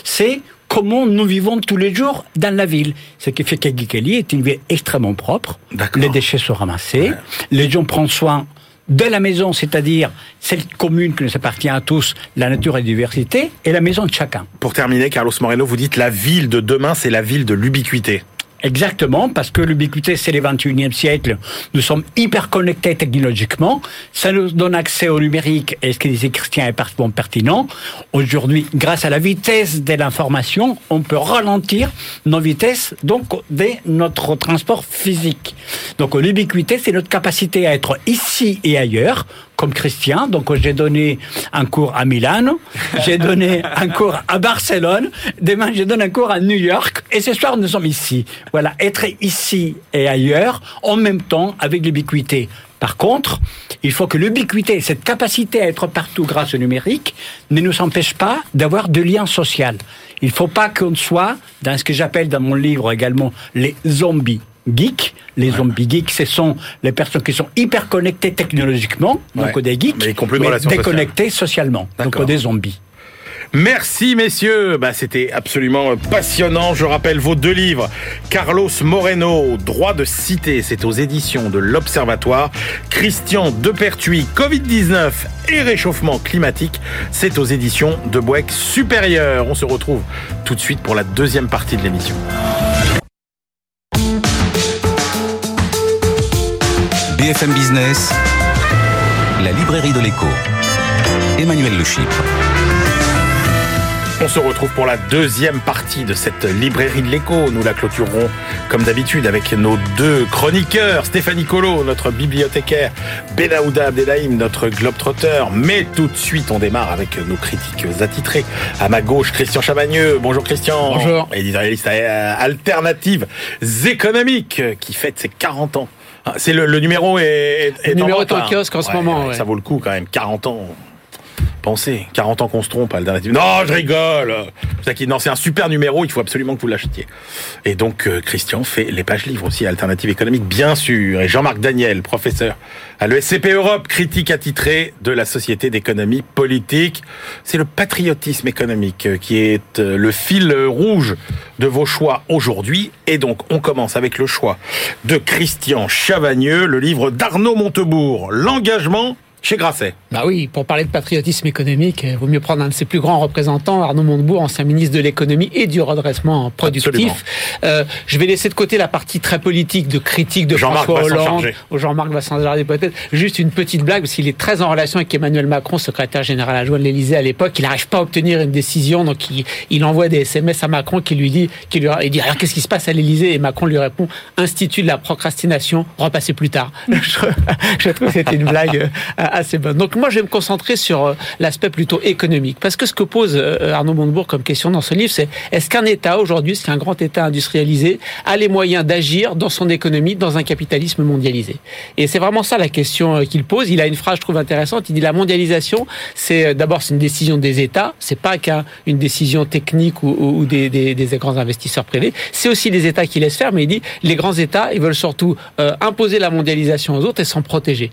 Speaker 2: c'est comment nous vivons tous les jours dans la ville. Ce qui fait que Kigali est une ville extrêmement propre. Les déchets sont ramassés. Les gens prennent soin de la maison, c'est-à-dire celle commune qui nous appartient à tous, la nature et la diversité, et la maison de chacun.
Speaker 1: Pour terminer, Carlos Moreno, vous dites la ville de demain, c'est la ville de l'ubiquité.
Speaker 2: Exactement, parce que l'ubiquité, c'est le 21e siècle. Nous sommes hyper connectés technologiquement. Ça nous donne accès au numérique, et ce que disait Christian est parfaitement pertinent. Aujourd'hui, grâce à la vitesse de l'information, on peut ralentir nos vitesses, donc, de notre transport physique. Donc, l'ubiquité, c'est notre capacité à être ici et ailleurs, comme Christian. Donc, j'ai donné un cours à Milan, j'ai donné un cours à Barcelone, demain, je donne un cours à New York, et ce soir, nous sommes ici. Voilà, être ici et ailleurs, en même temps, avec l'ubiquité. Par contre, il faut que l'ubiquité, cette capacité à être partout grâce au numérique, ne nous empêche pas d'avoir de liens sociaux. Il ne faut pas qu'on soit dans ce que j'appelle dans mon livre également les zombies geeks. Les zombies geeks, ce sont les personnes qui sont hyper connectées technologiquement, donc
Speaker 1: Ouais.
Speaker 2: des geeks,
Speaker 1: Mais
Speaker 2: déconnectées socialement, donc des zombies.
Speaker 1: Merci messieurs, bah, c'était absolument euh, passionnant. Je rappelle vos deux livres. Carlos Moreno, Droit de cité, c'est aux éditions de l'Observatoire. Christian Depertuis, Covid-19 et réchauffement climatique, c'est aux éditions de Boeck Supérieur. On se retrouve tout de suite pour la deuxième partie de l'émission.
Speaker 4: BFM Business, la librairie de l'écho. Emmanuel Le Chypre.
Speaker 1: On se retrouve pour la deuxième partie de cette librairie de l'écho. Nous la clôturerons comme d'habitude avec nos deux chroniqueurs, Stéphanie Colo, notre bibliothécaire, Benaouda Abdelhaim, notre globetrotter. Mais tout de suite, on démarre avec nos critiques attitrés. À ma gauche, Christian Chavagneux. Bonjour Christian.
Speaker 5: Bonjour.
Speaker 1: Éditorialiste euh, Alternatives économiques qui fête ses 40 ans. Ah, C'est le, le numéro est, est
Speaker 5: Le
Speaker 1: en
Speaker 5: numéro
Speaker 1: vente,
Speaker 5: est en
Speaker 1: hein.
Speaker 5: kiosque en ce moment, ouais.
Speaker 1: Ça vaut le coup quand même. 40 ans. Pensez, 40 ans qu'on se trompe, alternative. Non, je rigole. C'est un super numéro. Il faut absolument que vous l'achetiez. Et donc, euh, Christian fait les pages livres aussi, Alternative économique, bien sûr. Et Jean-Marc Daniel, professeur à l'ESCP Europe, critique attitré de la Société d'économie politique. C'est le patriotisme économique euh, qui est euh, le fil rouge de vos choix aujourd'hui. Et donc, on commence avec le choix de Christian Chavagneux, le livre d'Arnaud Montebourg, L'engagement chez Grasset.
Speaker 5: Bah oui, pour parler de patriotisme économique, il vaut mieux prendre un de ses plus grands représentants, Arnaud Montebourg, ancien ministre de l'économie et du redressement productif. Euh, je vais laisser de côté la partie très politique de critique de François Hollande.
Speaker 1: charger.
Speaker 5: Jean-Marc va s'en charger peut-être. Juste une petite blague, parce qu'il est très en relation avec Emmanuel Macron, secrétaire général adjoint de l'Élysée à l'époque. Il n'arrive pas à obtenir une décision, donc il, il envoie des SMS à Macron qui lui dit, qui lui, il dit alors qu'est-ce qui se passe à l'Élysée? Et Macron lui répond Institut de la procrastination, repassez plus tard. je, je trouve que c'était une blague euh, assez. Donc moi, je vais me concentrer sur euh, l'aspect plutôt économique, parce que ce que pose euh, Arnaud Montebourg comme question dans ce livre, c'est est-ce qu'un État aujourd'hui, est-ce qu'un grand État industrialisé a les moyens d'agir dans son économie dans un capitalisme mondialisé? Et c'est vraiment ça la question euh, qu'il pose. Il a une phrase, je trouve intéressante. Il dit la mondialisation, c'est d'abord c'est une décision des États, c'est pas qu'une décision technique ou, des, grands investisseurs privés. C'est aussi les États qui laissent faire, mais il dit les grands États, ils veulent surtout imposer la mondialisation aux autres et s'en protéger.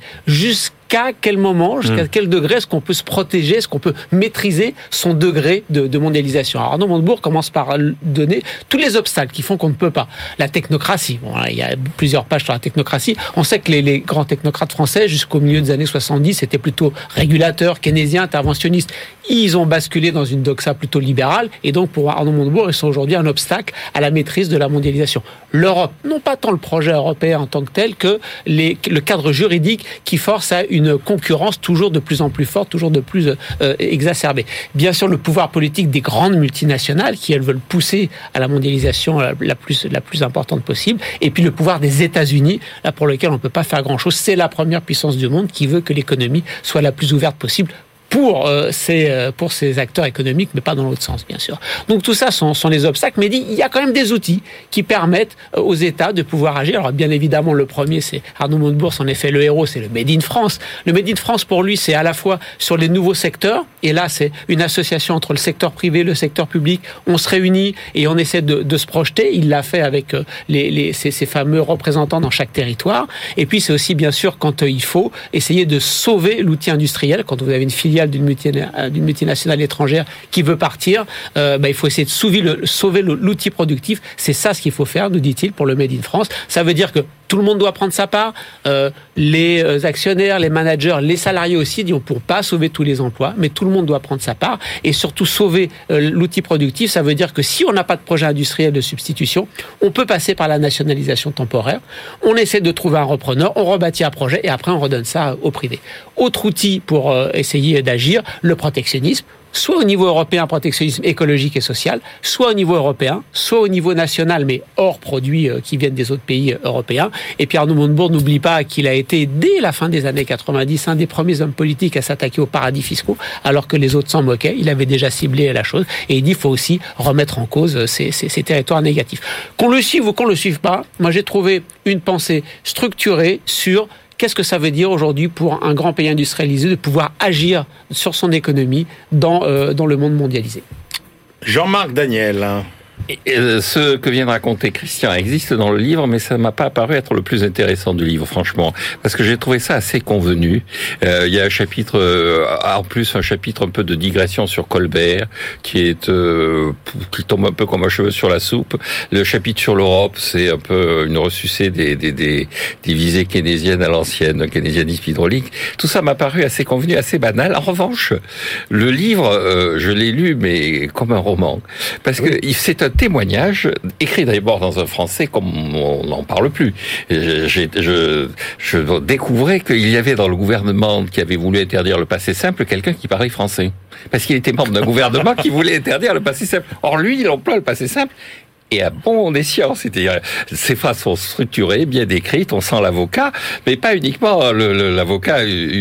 Speaker 5: Quel moment, jusqu'à quel degré est-ce qu'on peut se protéger, est-ce qu'on peut maîtriser son degré de, de mondialisation? Alors Arnaud Montebourg commence par donner tous les obstacles qui font qu'on ne peut pas. La technocratie, bon, là, il y a plusieurs pages sur la technocratie. On sait que les, les grands technocrates français, jusqu'au milieu des années 70, étaient plutôt régulateurs, keynésiens, interventionnistes. Ils ont basculé dans une doxa plutôt libérale, et donc pour Arnaud Montebourg, ils sont aujourd'hui un obstacle à la maîtrise de la mondialisation. L'Europe, non pas tant le projet européen en tant que tel que les, le cadre juridique qui force à une concurrence toujours de plus en plus forte, toujours de plus euh, exacerbée. Bien sûr, le pouvoir politique des grandes multinationales qui, elles, veulent pousser à la mondialisation la, plus, la plus importante possible, et puis le pouvoir des États-Unis, là pour lequel on ne peut pas faire grand-chose. C'est la première puissance du monde qui veut que l'économie soit la plus ouverte possible pour euh, ces euh, pour ces acteurs économiques, mais pas dans l'autre sens, bien sûr. Donc tout ça sont, sont les obstacles, mais il y a quand même des outils qui permettent euh, aux États de pouvoir agir. Alors bien évidemment, le premier, c'est Arnaud Montebourg, en effet le héros, c'est le Made in France. Le Made in France pour lui, c'est à la fois sur les nouveaux secteurs, et là c'est une association entre le secteur privé, le secteur public. On se réunit et on essaie de, de se projeter. Il l'a fait avec les, les ces, ces, fameux représentants dans chaque territoire. Et puis c'est aussi bien sûr quand il faut essayer de sauver l'outil industriel. Quand vous avez une filiale euh, d'une multinationale étrangère qui veut partir, euh, bah, il faut essayer de sauver l'outil productif. C'est ça ce qu'il faut faire, nous dit-il, pour le Made in France. Ça veut dire que tout le monde doit prendre sa part. Euh, les euh, actionnaires, les managers, les salariés aussi, disons, pour pas sauver tous les emplois, mais tout le monde doit prendre sa part et surtout sauver euh, l'outil productif. Ça veut dire que si on n'a pas de projet industriel de substitution, on peut passer par la nationalisation temporaire. On essaie de trouver un repreneur, on rebâtit un projet et après on redonne ça au privé. Autre outil pour essayer d'agir, le protectionnisme soit au niveau européen, protectionnisme écologique et social, soit au niveau européen, soit au niveau national, mais hors produits euh, qui viennent des autres pays euh, européens. Et Pierre Montebourg n'oublie pas qu'il a été, dès la fin des années 90, un des premiers hommes politiques à s'attaquer aux paradis fiscaux, alors que les autres s'en moquaient. Il avait déjà ciblé la chose. Et il dit faut aussi remettre en cause ces, ces, ces territoires négatifs. Qu'on le suive ou qu'on le suive pas, moi j'ai trouvé une pensée structurée sur Qu'est-ce que ça veut dire aujourd'hui pour un grand pays industrialisé de pouvoir agir sur son économie dans, euh, dans le monde mondialisé?
Speaker 1: Jean-Marc Daniel.
Speaker 6: Euh, ce que vient de raconter Christian existe dans le livre, mais ça m'a pas apparu être le plus intéressant du livre, franchement, parce que j'ai trouvé ça assez convenu. Euh, il y a un chapitre, euh, en plus un chapitre un peu de digression sur Colbert, qui est euh, qui tombe un peu comme un cheveu sur la soupe. Le chapitre sur l'Europe, c'est un peu une ressucée des, des, des, des visées keynésiennes à l'ancienne, un keynésianisme hydraulique. Tout ça m'a paru assez convenu, assez banal. En revanche, le livre, euh, je l'ai lu, mais comme un roman, parce que c'est un témoignage écrit d'abord dans un français comme on n'en parle plus. Je, je, je découvrais qu'il y avait dans le gouvernement qui avait voulu interdire le passé simple quelqu'un qui parlait français. Parce qu'il était membre d'un gouvernement qui voulait interdire le passé simple. Or, lui, il emploie le passé simple et à bon escient. C'est-à-dire, ces phrases sont structurées, bien décrites, on sent l'avocat, mais pas uniquement l'avocat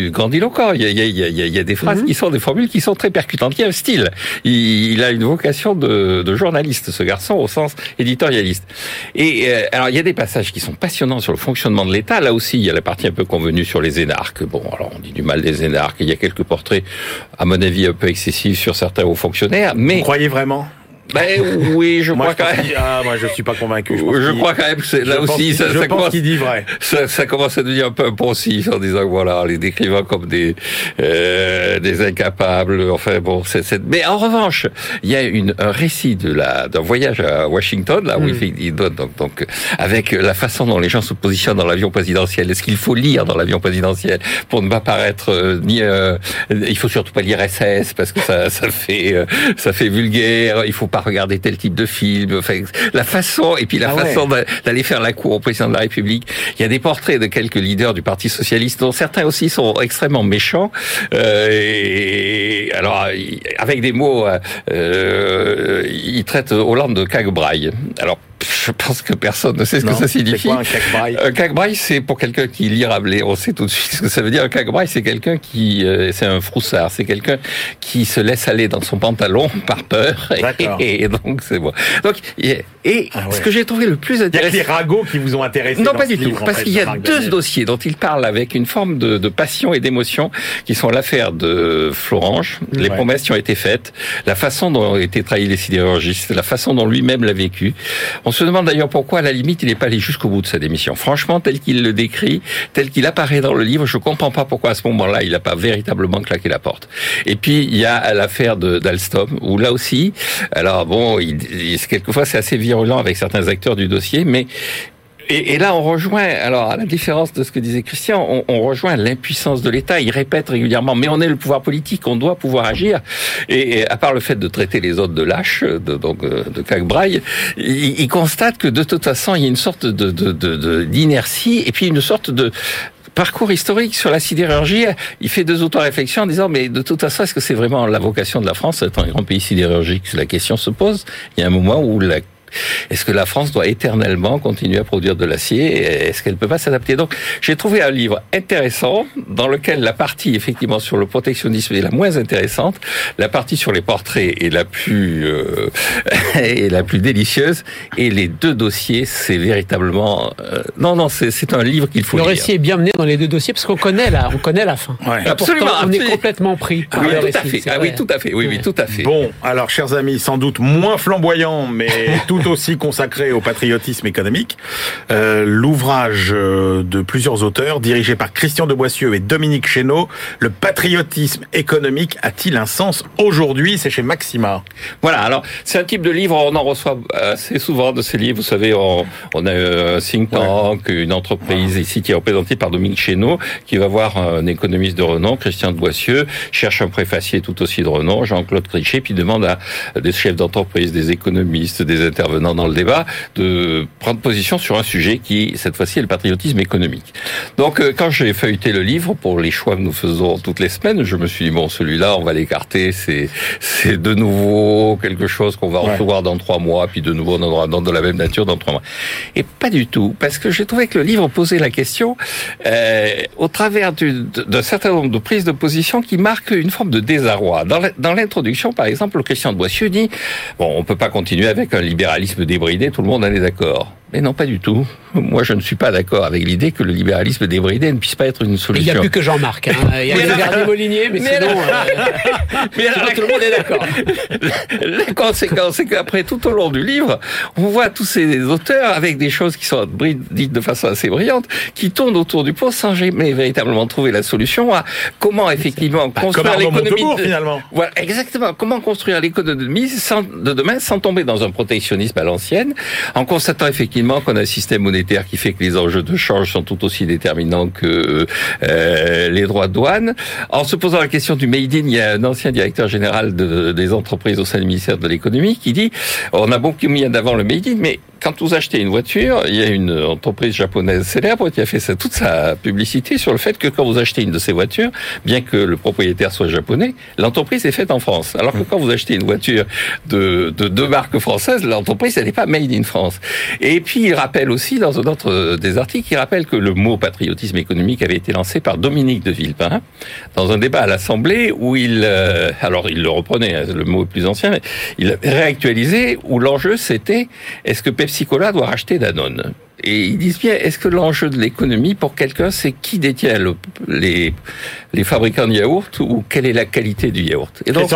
Speaker 6: grandiloquent. Il y a, il y a, il y a des phrases mm -hmm. qui sont des formules qui sont très percutantes. Il y a un style. Il, il a une vocation de, de, journaliste, ce garçon, au sens éditorialiste. Et euh, alors, il y a des passages qui sont passionnants sur le fonctionnement de l'État. Là aussi, il y a la partie un peu convenue sur les énarques. Bon, alors on dit du mal des énarques. Il y a quelques portraits, à mon avis, un peu excessifs sur certains hauts fonctionnaires. Mais
Speaker 1: vous croyez vraiment?
Speaker 6: Ben oui, je
Speaker 1: moi,
Speaker 6: crois
Speaker 1: je
Speaker 6: quand même.
Speaker 1: Ah, moi, je suis pas convaincu.
Speaker 6: Je, je crois quand même que là aussi, ça,
Speaker 1: je
Speaker 6: ça
Speaker 1: pense
Speaker 6: commence,
Speaker 1: dit vrai.
Speaker 6: Ça, ça, commence à devenir un peu impensif en disant voilà, les décrivant comme des euh, des incapables. Enfin bon, c'est. Mais en revanche, il y a une, un récit de la d'un voyage à Washington là où mm. il, fait, il donne donc, donc avec la façon dont les gens se positionnent dans l'avion présidentiel. Est-ce qu'il faut lire dans l'avion présidentiel pour ne pas paraître euh, ni euh, il faut surtout pas lire SS parce que ça ça fait euh, ça fait vulgaire. Il faut pas regarder tel type de film. Enfin, la façon et puis la
Speaker 1: Ah ouais.
Speaker 6: façon d'aller faire la cour au président de la République. Il y a des portraits de quelques leaders du Parti socialiste, dont certains aussi sont extrêmement méchants. Euh, et alors, avec des mots, euh, euh, ils traitent Hollande de cague-braille. Alors, je pense que personne ne sait ce
Speaker 1: Non,
Speaker 6: que ça
Speaker 1: c'est
Speaker 6: signifie.
Speaker 1: quoi un
Speaker 6: Un cague-braille, c'est pour quelqu'un qui lit Rabelais. On sait tout de suite ce que ça veut dire. Un cague-braille, c'est quelqu'un qui, euh, c'est un froussard. C'est quelqu'un qui se laisse aller dans son pantalon par peur.
Speaker 1: D'accord.
Speaker 6: Et, et donc, c'est bon. Donc, et, et
Speaker 1: Ah ouais.
Speaker 6: ce que j'ai trouvé le plus
Speaker 1: Il y a que
Speaker 6: intéressant.
Speaker 1: les ragots qui vous ont intéressé.
Speaker 6: Non,
Speaker 1: dans
Speaker 6: pas du tout.
Speaker 1: livre,
Speaker 6: Parce qu'il y a deux
Speaker 1: Daniel.
Speaker 6: dossiers dont il parle avec une forme de, de passion et d'émotion, qui sont l'affaire de Florange, les
Speaker 1: Ouais.
Speaker 6: promesses qui ont été faites, la façon dont ont été trahis les sidérurgistes, la façon dont lui-même l'a vécu. On se demande d'ailleurs pourquoi, à la limite, il n'est pas allé jusqu'au bout de sa démission. Franchement, tel qu'il le décrit, tel qu'il apparaît dans le livre, je comprends pas pourquoi à ce moment-là, il n'a pas véritablement claqué la porte. Et puis, il y a l'affaire d'Alstom, où là aussi, alors bon, il, il- quelquefois c'est assez virulent avec certains acteurs du dossier, mais et, et, là, on rejoint, alors à la différence de ce que disait Christian, on, on rejoint l'impuissance de l'État. Il répète régulièrement, mais on est le pouvoir politique, on doit pouvoir agir. Et, et à part le fait de traiter les autres de lâches, de, donc euh, de caque-braille, il, il, constate que de toute façon, il y a une sorte de, de, de, d'inertie et puis une sorte de parcours historique sur la sidérurgie. Il fait deux auto-réflexions en disant, mais de toute façon, est-ce que c'est vraiment la vocation de la France d'être un grand pays sidérurgique? La question se pose. Il y a un moment où la Est-ce que la France doit éternellement continuer à produire de l'acier Est-ce qu'elle ne peut pas s'adapter? Donc, j'ai trouvé un livre intéressant dans lequel la partie effectivement sur le protectionnisme est la moins intéressante, la partie sur les portraits est la plus euh, est la plus délicieuse, et les deux dossiers, c'est véritablement euh, non non c'est un livre qu'il faut
Speaker 5: le
Speaker 6: lire.
Speaker 5: Le récit est bien mené dans les deux dossiers parce qu'on connaît la on connaît la fin.
Speaker 6: Ouais. Absolument,
Speaker 5: on est complètement pris par
Speaker 6: oui,
Speaker 5: le
Speaker 6: tout
Speaker 5: récit.
Speaker 6: à fait. Ah oui, tout à fait. Oui, oui, tout à fait.
Speaker 1: Bon, alors, chers amis, sans doute moins flamboyant, mais tout aussi consacré au patriotisme économique, euh, l'ouvrage euh, de plusieurs auteurs, dirigé par Christian de Boissieu et Dominique Chéneau, Le patriotisme économique a-t-il un sens aujourd'hui? C'est chez Maxima.
Speaker 6: Voilà, alors, c'est un type de livre, on en reçoit assez souvent de ces livres. Vous savez, on, on a un think tank, ouais. une entreprise ici qui est représentée par Dominique Chéneau, qui va voir un économiste de renom, Christian de Boissieu, cherche un préfacier tout aussi de renom, Jean-Claude Crichet, puis demande à des chefs d'entreprise, des économistes, des intervenants dans le débat, de prendre position sur un sujet qui, cette fois-ci, est le patriotisme économique. Donc, quand j'ai feuilleté le livre, pour les choix que nous faisons toutes les semaines, je me suis dit, bon, celui-là, on va l'écarter, c'est, c'est de nouveau quelque chose qu'on va ouais. recevoir dans trois mois, puis de nouveau on en aura dans de la même nature dans trois mois. Et pas du tout, parce que j'ai trouvé que le livre posait la question euh, au travers d'un certain nombre de prises de position qui marquent une forme de désarroi. Dans l'introduction, par exemple, le Christian de Boissieu dit bon, on peut pas continuer avec un libéralisme débridé, tout le monde en est d'accord. Mais non, pas du tout. Moi, je ne suis pas d'accord avec l'idée que le libéralisme débridé ne puisse pas être une solution.
Speaker 5: Il n'y a plus que Jean-Marc. Hein. Il y a le dernier Molinier, mais, mais sinon, euh, mais alors, tout le monde est d'accord.
Speaker 6: La conséquence, c'est qu'après, tout au long du livre, on voit tous ces auteurs avec des choses qui sont dites de façon assez brillante, qui tournent autour du pot sans jamais véritablement trouver la solution à comment effectivement
Speaker 1: bah,
Speaker 6: construire l'économie.
Speaker 1: De... finalement.
Speaker 6: Voilà, exactement. Comment construire l'économie de demain sans tomber dans un protectionnisme à l'ancienne, en constatant effectivement qu'on a un système monétaire qui fait que les enjeux de change sont tout aussi déterminants que euh, les droits de douane. En se posant la question du made in, il y a un ancien directeur général de, des entreprises au sein du ministère de l'économie qui dit on a beaucoup mis en avant le made in, mais quand vous achetez une voiture, il y a une entreprise japonaise célèbre qui a fait toute sa publicité sur le fait que quand vous achetez une de ces voitures, bien que le propriétaire soit japonais, l'entreprise est faite en France. Alors que quand vous achetez une voiture de, de deux marques françaises, l'entreprise, n'est pas made in France. Et puis, il rappelle aussi, dans un autre des articles, il rappelle que le mot patriotisme économique avait été lancé par Dominique de Villepin dans un débat à l'Assemblée où il, euh, alors il le reprenait, hein, le mot est plus ancien, mais il réactualisé où l'enjeu c'était est-ce que Pepsi Cola doit racheter Danone. Et ils disent bien, est-ce que l'enjeu de l'économie pour quelqu'un, c'est qui détient le, les, les fabricants de yaourt ou quelle est la qualité du yaourt?
Speaker 1: Et donc,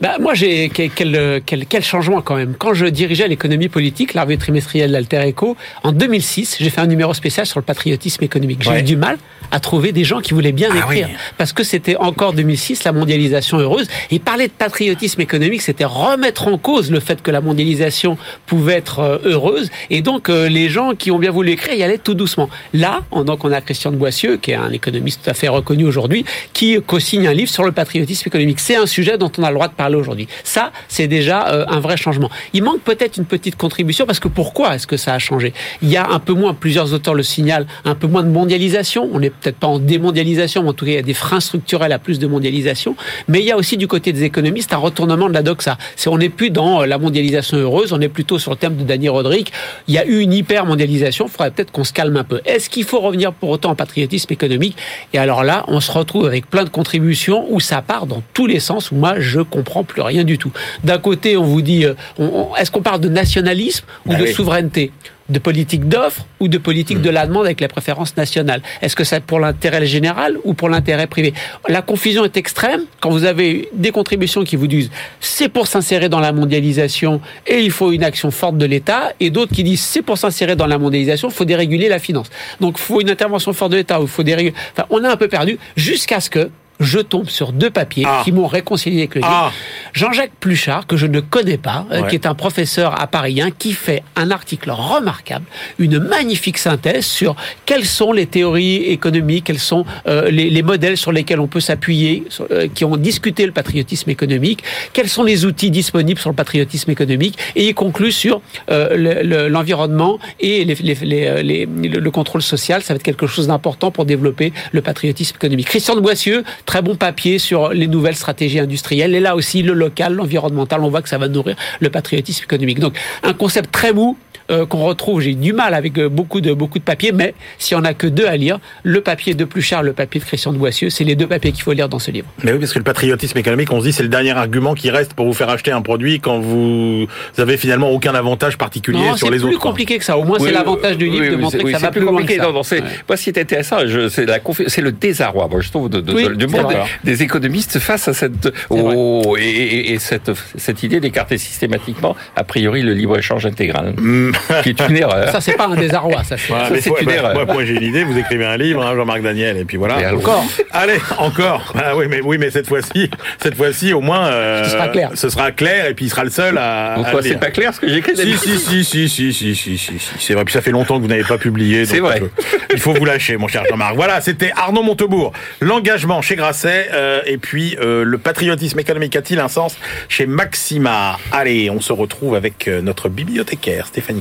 Speaker 5: bah, moi, j'ai quel, quel, quel, quel, changement quand même. Quand je dirigeais l'économie politique, la revue trimestrielle d'Alter Eco, en 2006, j'ai fait un numéro spécial sur le patriotisme économique. J'ai ouais. eu du mal à trouver des gens qui voulaient bien ah écrire. Oui. Parce que c'était encore 2006, la mondialisation heureuse. Et parler de patriotisme économique, c'était remettre en cause le fait que la mondialisation pouvait être euh, heureuse. Et donc, euh, les gens qui ont bien voulu écrire y allaient tout doucement. Là, on, donc, on a Christian de Boissieu, qui est un économiste tout à fait reconnu aujourd'hui, qui co-signe un livre sur le patriotisme économique. C'est un sujet dont on a le droit de parler aujourd'hui. Ça, c'est déjà euh, un vrai changement. Il manque peut-être une petite contribution parce que pourquoi est-ce que ça a changé? Il y a un peu moins, plusieurs auteurs le signalent, un peu moins de mondialisation. On n'est peut-être pas en démondialisation, mais en tout cas, il y a des freins structurels à plus de mondialisation. Mais il y a aussi du côté des économistes un retournement de la doxa. C'est on n'est plus dans la mondialisation heureuse, on est plutôt sur le thème de Daniel Roderick. Il y a eu une hyper mondialisation. Il faudrait peut-être qu'on se calme un peu. Est-ce qu'il faut revenir pour autant en patriotisme économique? Et alors là, on se retrouve avec plein de contributions où ça part dans tous les sens. Où moi, je comprends plus rien du tout. D'un côté, on vous dit, on, est-ce qu'on parle de nationalisme ou
Speaker 1: Ah
Speaker 5: de
Speaker 1: oui.
Speaker 5: souveraineté? De politique d'offre ou de politique de la demande avec les préférences nationales Est-ce que c'est pour l'intérêt général ou pour l'intérêt privé? La confusion est extrême quand vous avez des contributions qui vous disent c'est pour s'insérer dans la mondialisation et il faut une action forte de l'État et d'autres qui disent c'est pour s'insérer dans la mondialisation, il faut déréguler la finance. Donc il faut une intervention forte de l'État ou il faut déréguler. Enfin, on est un peu perdu jusqu'à ce que je tombe sur deux papiers
Speaker 1: Ah.
Speaker 5: qui m'ont réconcilié avec le livre.
Speaker 1: Ah.
Speaker 5: Jean-Jacques Pluchart, que je ne connais pas, euh,
Speaker 1: Ouais.
Speaker 5: qui est un professeur à Paris 1, qui fait un article remarquable, une magnifique synthèse sur quelles sont les théories économiques, quels sont euh, les, les modèles sur lesquels on peut s'appuyer, euh, qui ont discuté le patriotisme économique, quels sont les outils disponibles sur le patriotisme économique, et il conclut sur euh, le- le- l'environnement et les- les- le contrôle social. Ça va être quelque chose d'important pour développer le patriotisme économique. Christian de Boissieu, très bon papier sur les nouvelles stratégies industrielles. Et là aussi, le local, l'environnemental. On voit que ça va nourrir le patriotisme économique. Donc, un concept très mou euh, qu'on retrouve. J'ai du mal avec euh, beaucoup de beaucoup de papiers, mais si on n'a que deux à lire, le papier de Pluchart, le papier de Christian de Boissieu, c'est les deux papiers qu'il faut lire dans ce livre.
Speaker 1: Mais oui, parce que le patriotisme économique, on se dit, c'est le dernier argument qui reste pour vous faire acheter un produit quand vous avez finalement aucun avantage particulier
Speaker 5: Non,
Speaker 1: sur
Speaker 5: c'est
Speaker 1: les
Speaker 5: plus
Speaker 1: autres. quoi.
Speaker 5: compliqué que ça. Au moins,
Speaker 6: Oui,
Speaker 5: c'est l'avantage du livre
Speaker 6: oui,
Speaker 5: de montrer
Speaker 6: c'est-
Speaker 5: que ça
Speaker 6: c'est
Speaker 5: va
Speaker 6: plus
Speaker 5: plus loin que
Speaker 6: compliqué.
Speaker 5: ça.
Speaker 6: Non, non, c'est,
Speaker 5: Ouais.
Speaker 6: moi, ce qui est intéressant, je, c'est la confi- c'est le désarroi, moi, je trouve, de, de-
Speaker 5: Oui,
Speaker 6: du
Speaker 5: c'est
Speaker 6: monde des économistes face à cette, oh, et, et- et cette, cette idée d'écarter systématiquement, a priori, le libre-échange intégral.
Speaker 1: Mm.
Speaker 6: qui est une erreur.
Speaker 5: Ça, c'est pas un désarroi, ça. c'est-
Speaker 1: Ouais,
Speaker 6: Ça,
Speaker 1: mais
Speaker 6: c'est
Speaker 1: ouais,
Speaker 6: une
Speaker 1: bah,
Speaker 6: erreur.
Speaker 1: moi, moi, j'ai une idée, vous écrivez un livre, hein, Jean-Marc Daniel, et puis voilà.
Speaker 6: Et
Speaker 5: Encore.
Speaker 1: Allez, encore. Ah oui, mais oui, mais cette fois-ci, cette fois-ci, au moins, euh,
Speaker 5: Ce sera clair.
Speaker 1: Ce sera clair, et puis il sera le seul à.
Speaker 6: Donc,
Speaker 1: à
Speaker 6: c'est pas clair ce que j'écris
Speaker 1: Si, si, si, si, si, si, si, si, si. C'est vrai. Puis ça fait longtemps que vous n'avez pas publié.
Speaker 6: C'est vrai.
Speaker 1: euh, il faut vous lâcher, mon cher Jean-Marc. Voilà, c'était Arnaud Montebourg. L'engagement chez Grasset, euh, et puis euh, le patriotisme économique a-t-il un sens chez Maxima? Allez, on se retrouve avec notre bibliothécaire, Stéphanie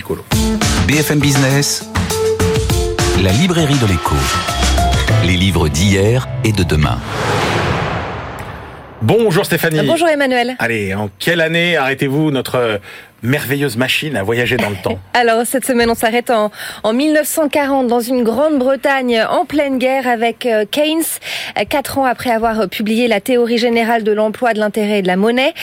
Speaker 4: BFM Business, la librairie de l'écho. Les livres d'hier et de demain.
Speaker 1: Bonjour Stéphanie.
Speaker 7: Bonjour Emmanuel.
Speaker 1: Allez, en quelle année arrêtez-vous notre euh, merveilleuse machine à voyager dans le temps
Speaker 7: Alors cette semaine on s'arrête en, en 1940 dans une Grande-Bretagne en pleine guerre avec euh, Keynes, euh, quatre ans après avoir euh, publié la théorie générale de l'emploi, de l'intérêt et de la monnaie.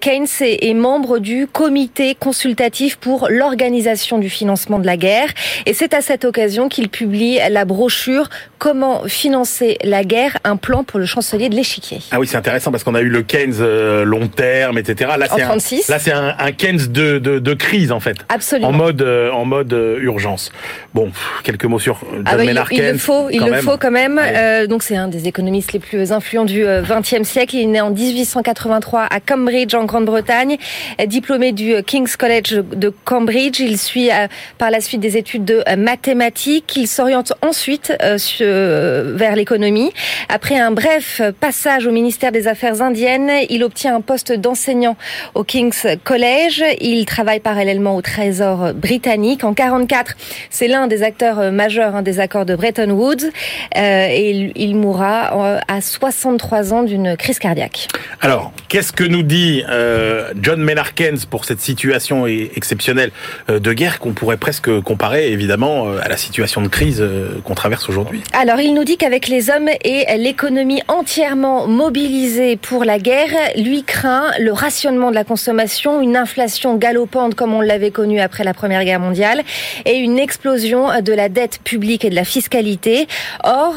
Speaker 7: Keynes est, est membre du comité consultatif pour l'organisation du financement de la guerre et c'est à cette occasion qu'il publie la brochure Comment financer la guerre, un plan pour le chancelier de l'échiquier.
Speaker 1: Ah oui, c'est intéressant parce qu'on a eu le Keynes long terme, etc. Là, c'est un,
Speaker 7: 36.
Speaker 1: là, c'est un, un Keynes de, de, de crise en fait.
Speaker 7: Absolument.
Speaker 1: En mode, euh, en mode euh, urgence. Bon, pff, quelques mots sur John
Speaker 7: Ah bah, il-
Speaker 1: Maynard
Speaker 7: il,
Speaker 1: Keynes.
Speaker 7: le faut, il le faut quand même. Euh, donc c'est un des économistes les plus influents du XXe siècle. Il est né en 1883 à Cambridge en Grande-Bretagne, Euh, diplômé du euh, King's College de Cambridge. Il suit euh, par la suite des études de euh, mathématiques. Il s'oriente ensuite euh, sur- euh, vers l'économie. Après un bref passage au ministère des Affaires indiennes, il obtient un poste d'enseignant au King's College. Il travaille parallèlement au Trésor britannique. En 44, c'est l'un des acteurs euh, majeurs hein, des accords de Bretton Woods euh, et il, il mourra euh, à 63 ans d'une crise cardiaque.
Speaker 1: Alors, qu'est-ce que nous dit euh, John Maynard Keynes pour cette situation e- exceptionnelle euh, de guerre qu'on pourrait presque comparer évidemment euh, à la situation de crise euh, qu'on traverse aujourd'hui?
Speaker 7: Alors, il nous dit qu'avec les hommes et l'économie entièrement mobilisée pour la guerre, lui craint le rationnement de la consommation, une inflation galopante comme on l'avait connu après la Première Guerre mondiale et une explosion de la dette publique et de la fiscalité. Or,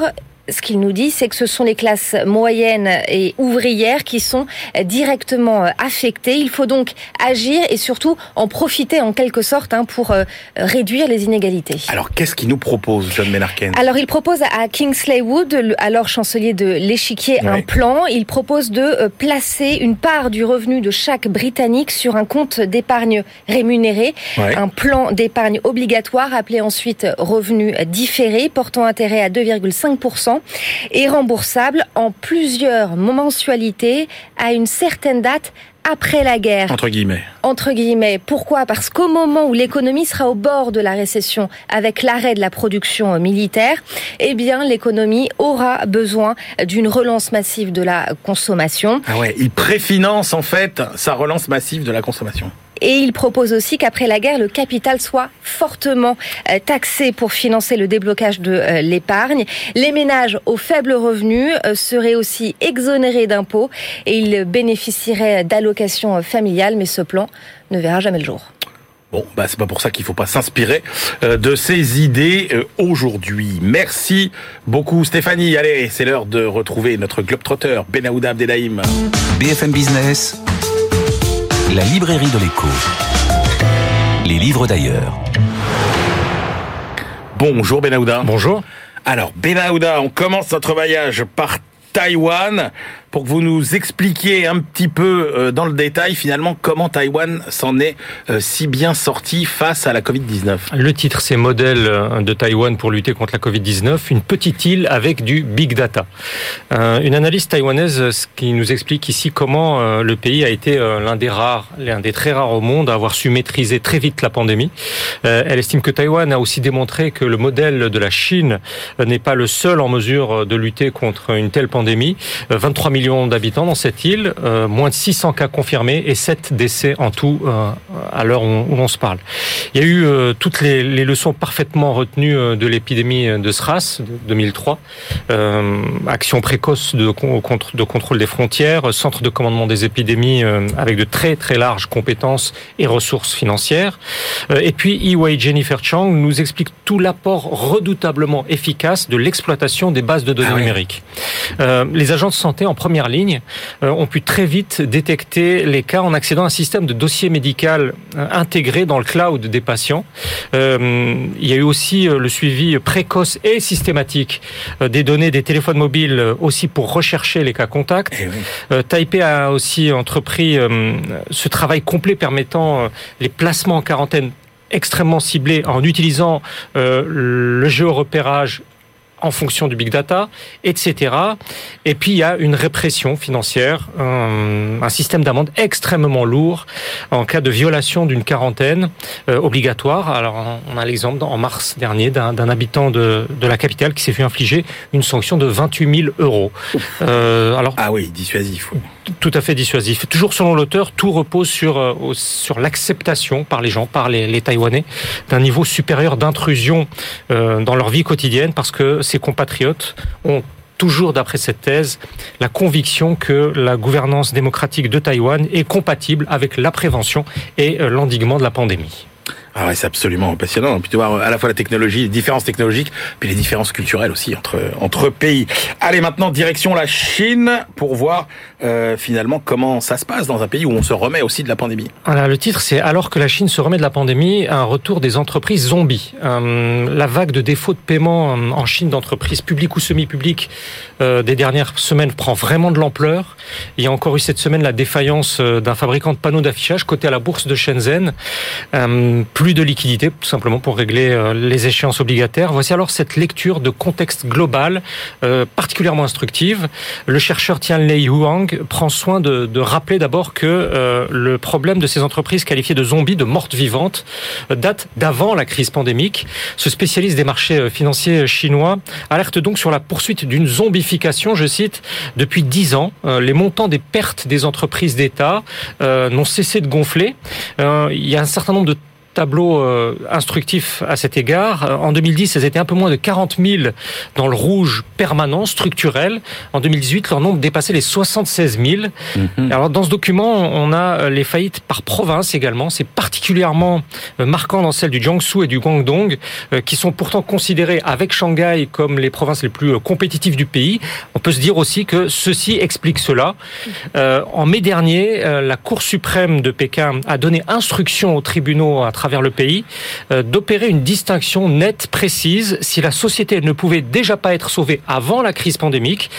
Speaker 7: ce qu'il nous dit, c'est que ce sont les classes moyennes et ouvrières qui sont directement affectées. Il faut donc agir et surtout en profiter en quelque sorte hein, pour euh, réduire les inégalités.
Speaker 1: Alors, qu'est-ce qu'il nous propose John Maynard Keynes
Speaker 7: Alors, il propose à Kingsley Wood, alors chancelier de l'échiquier, un plan. Il propose de euh, placer une part du revenu de chaque Britannique sur un compte d'épargne rémunéré, un plan d'épargne obligatoire appelé ensuite revenu différé, portant intérêt à 2,5% et remboursable en plusieurs mensualités à une certaine date après la guerre
Speaker 1: Entre guillemets.
Speaker 7: entre guillemets. Pourquoi? Parce qu'au moment où l'économie sera au bord de la récession avec l'arrêt de la production militaire, eh bien l'économie aura besoin d'une relance massive de la consommation.
Speaker 1: Ah ouais, il préfinance en fait sa relance massive de la consommation.
Speaker 7: Et il propose aussi qu'après la guerre, le capital soit fortement euh, taxé pour financer le déblocage de euh, l'épargne. Les ménages aux faibles revenus euh, seraient aussi exonérés d'impôts et ils bénéficieraient d'allocations familiales, mais ce plan ne verra jamais le jour.
Speaker 1: Bon, bah c'est pas pour ça qu'il faut pas s'inspirer de ces idées aujourd'hui. Merci beaucoup Stéphanie. Allez, c'est l'heure de retrouver notre globetrotter Benaouda Abdelhaim.
Speaker 4: BFM Business, la librairie de l'écho. Les livres d'ailleurs.
Speaker 1: Bonjour Benaouda.
Speaker 8: Bonjour.
Speaker 1: Alors Benaouda, on commence notre voyage par Taïwan pour que vous nous expliquiez un petit peu euh, dans le détail finalement comment Taïwan s'en est euh, si bien sorti face à la Covid-19.
Speaker 8: Le titre, c'est Modèle euh, de Taïwan pour lutter contre la Covid-19, une petite île avec du big data. Une analyse taïwanaise qui nous explique ici comment le pays a été l'un des rares, l'un des très rares au monde à avoir su maîtriser très vite la pandémie. Elle estime que Taïwan a aussi démontré que le modèle de la Chine n'est pas le seul en mesure de lutter contre une telle pandémie. Euh, 23 millions millions d'habitants dans cette île, euh, moins de 600 cas confirmés et 7 décès en tout euh, à l'heure où, où l'on se parle. Il y a eu euh, toutes les, les leçons parfaitement retenues de l'épidémie de SRAS de 2003, euh, action précoce de, contrôle des frontières, centre de commandement des épidémies avec de très très larges compétences et ressources financières. Et puis Iwei Jennifer Chang nous explique tout l'apport redoutablement efficace de l'exploitation des bases de données
Speaker 1: Ah
Speaker 8: numériques. Les agents de santé en première ligne euh, ont pu très vite détecter les cas en accédant à un système de dossier médical euh, intégré dans le cloud des patients. Euh, il y a eu aussi le suivi précoce et systématique des données des téléphones mobiles aussi pour rechercher les cas contacts.
Speaker 1: Eh oui.
Speaker 8: Euh, Taipei a aussi entrepris euh, ce travail complet permettant les placements en quarantaine extrêmement ciblés en utilisant le géorepérage en fonction du big data, etc. Et puis il y a une répression financière, un, système d'amende extrêmement lourd en cas de violation d'une quarantaine euh, obligatoire. Alors on a l'exemple en mars dernier d'un habitant de, de la capitale qui s'est fait infliger une sanction de 28 000 euros. Euh, alors
Speaker 1: Ah oui, dissuasif.
Speaker 8: Tout à fait dissuasif. Toujours selon l'auteur, tout repose sur euh, sur l'acceptation par les gens, par les, les Taïwanais, d'un niveau supérieur d'intrusion euh, dans leur vie quotidienne, parce que ces compatriotes ont toujours, d'après cette thèse, la conviction que la gouvernance démocratique de Taïwan est compatible avec la prévention et euh, l'endiguement de la pandémie.
Speaker 1: Ah ouais, c'est absolument passionnant. Puis de voir à la fois la technologie, les différences technologiques, puis les différences culturelles aussi entre entre pays. Allez, maintenant direction la Chine pour voir euh, finalement comment ça se passe dans un pays où on se remet aussi de la pandémie.
Speaker 8: Voilà, le titre, c'est Alors que la Chine se remet de la pandémie, un retour des entreprises zombies. Euh, la vague de défauts de paiement euh, en Chine d'entreprises publiques ou semi-publiques euh, des dernières semaines prend vraiment de l'ampleur. Il y a encore eu cette semaine la défaillance d'un fabricant de panneaux d'affichage coté à la bourse de Shenzhen. Plus de liquidité, tout simplement pour régler les échéances obligataires. Voici alors cette lecture de contexte global particulièrement instructive. Le chercheur Tianlei Huang prend soin de, rappeler d'abord que euh, le problème de ces entreprises qualifiées de zombies, de mortes vivantes, euh, date d'avant la crise pandémique. Ce spécialiste des marchés euh, financiers chinois alerte donc sur la poursuite d'une zombification, je cite, depuis dix ans. Les montants des pertes des entreprises d'État n'ont cessé de gonfler. Il y a un certain nombre de tableau euh, instructif à cet égard. Euh, En 2010, elles étaient un peu moins de 40 000 dans le rouge permanent, structurel. En 2018, leur nombre dépassait les 76 000. Alors dans ce document, on a euh, les faillites par province également. C'est particulièrement marquant dans celle du Jiangsu et du Guangdong, qui sont pourtant considérées avec Shanghai comme les provinces les plus compétitives du pays. On peut se dire aussi que ceci explique cela. Euh, en mai dernier, la Cour suprême de Pékin a donné instruction aux tribunaux à travers le pays euh, d'opérer une distinction nette, précise. Si la société ne pouvait déjà pas être sauvée avant la crise pandémique,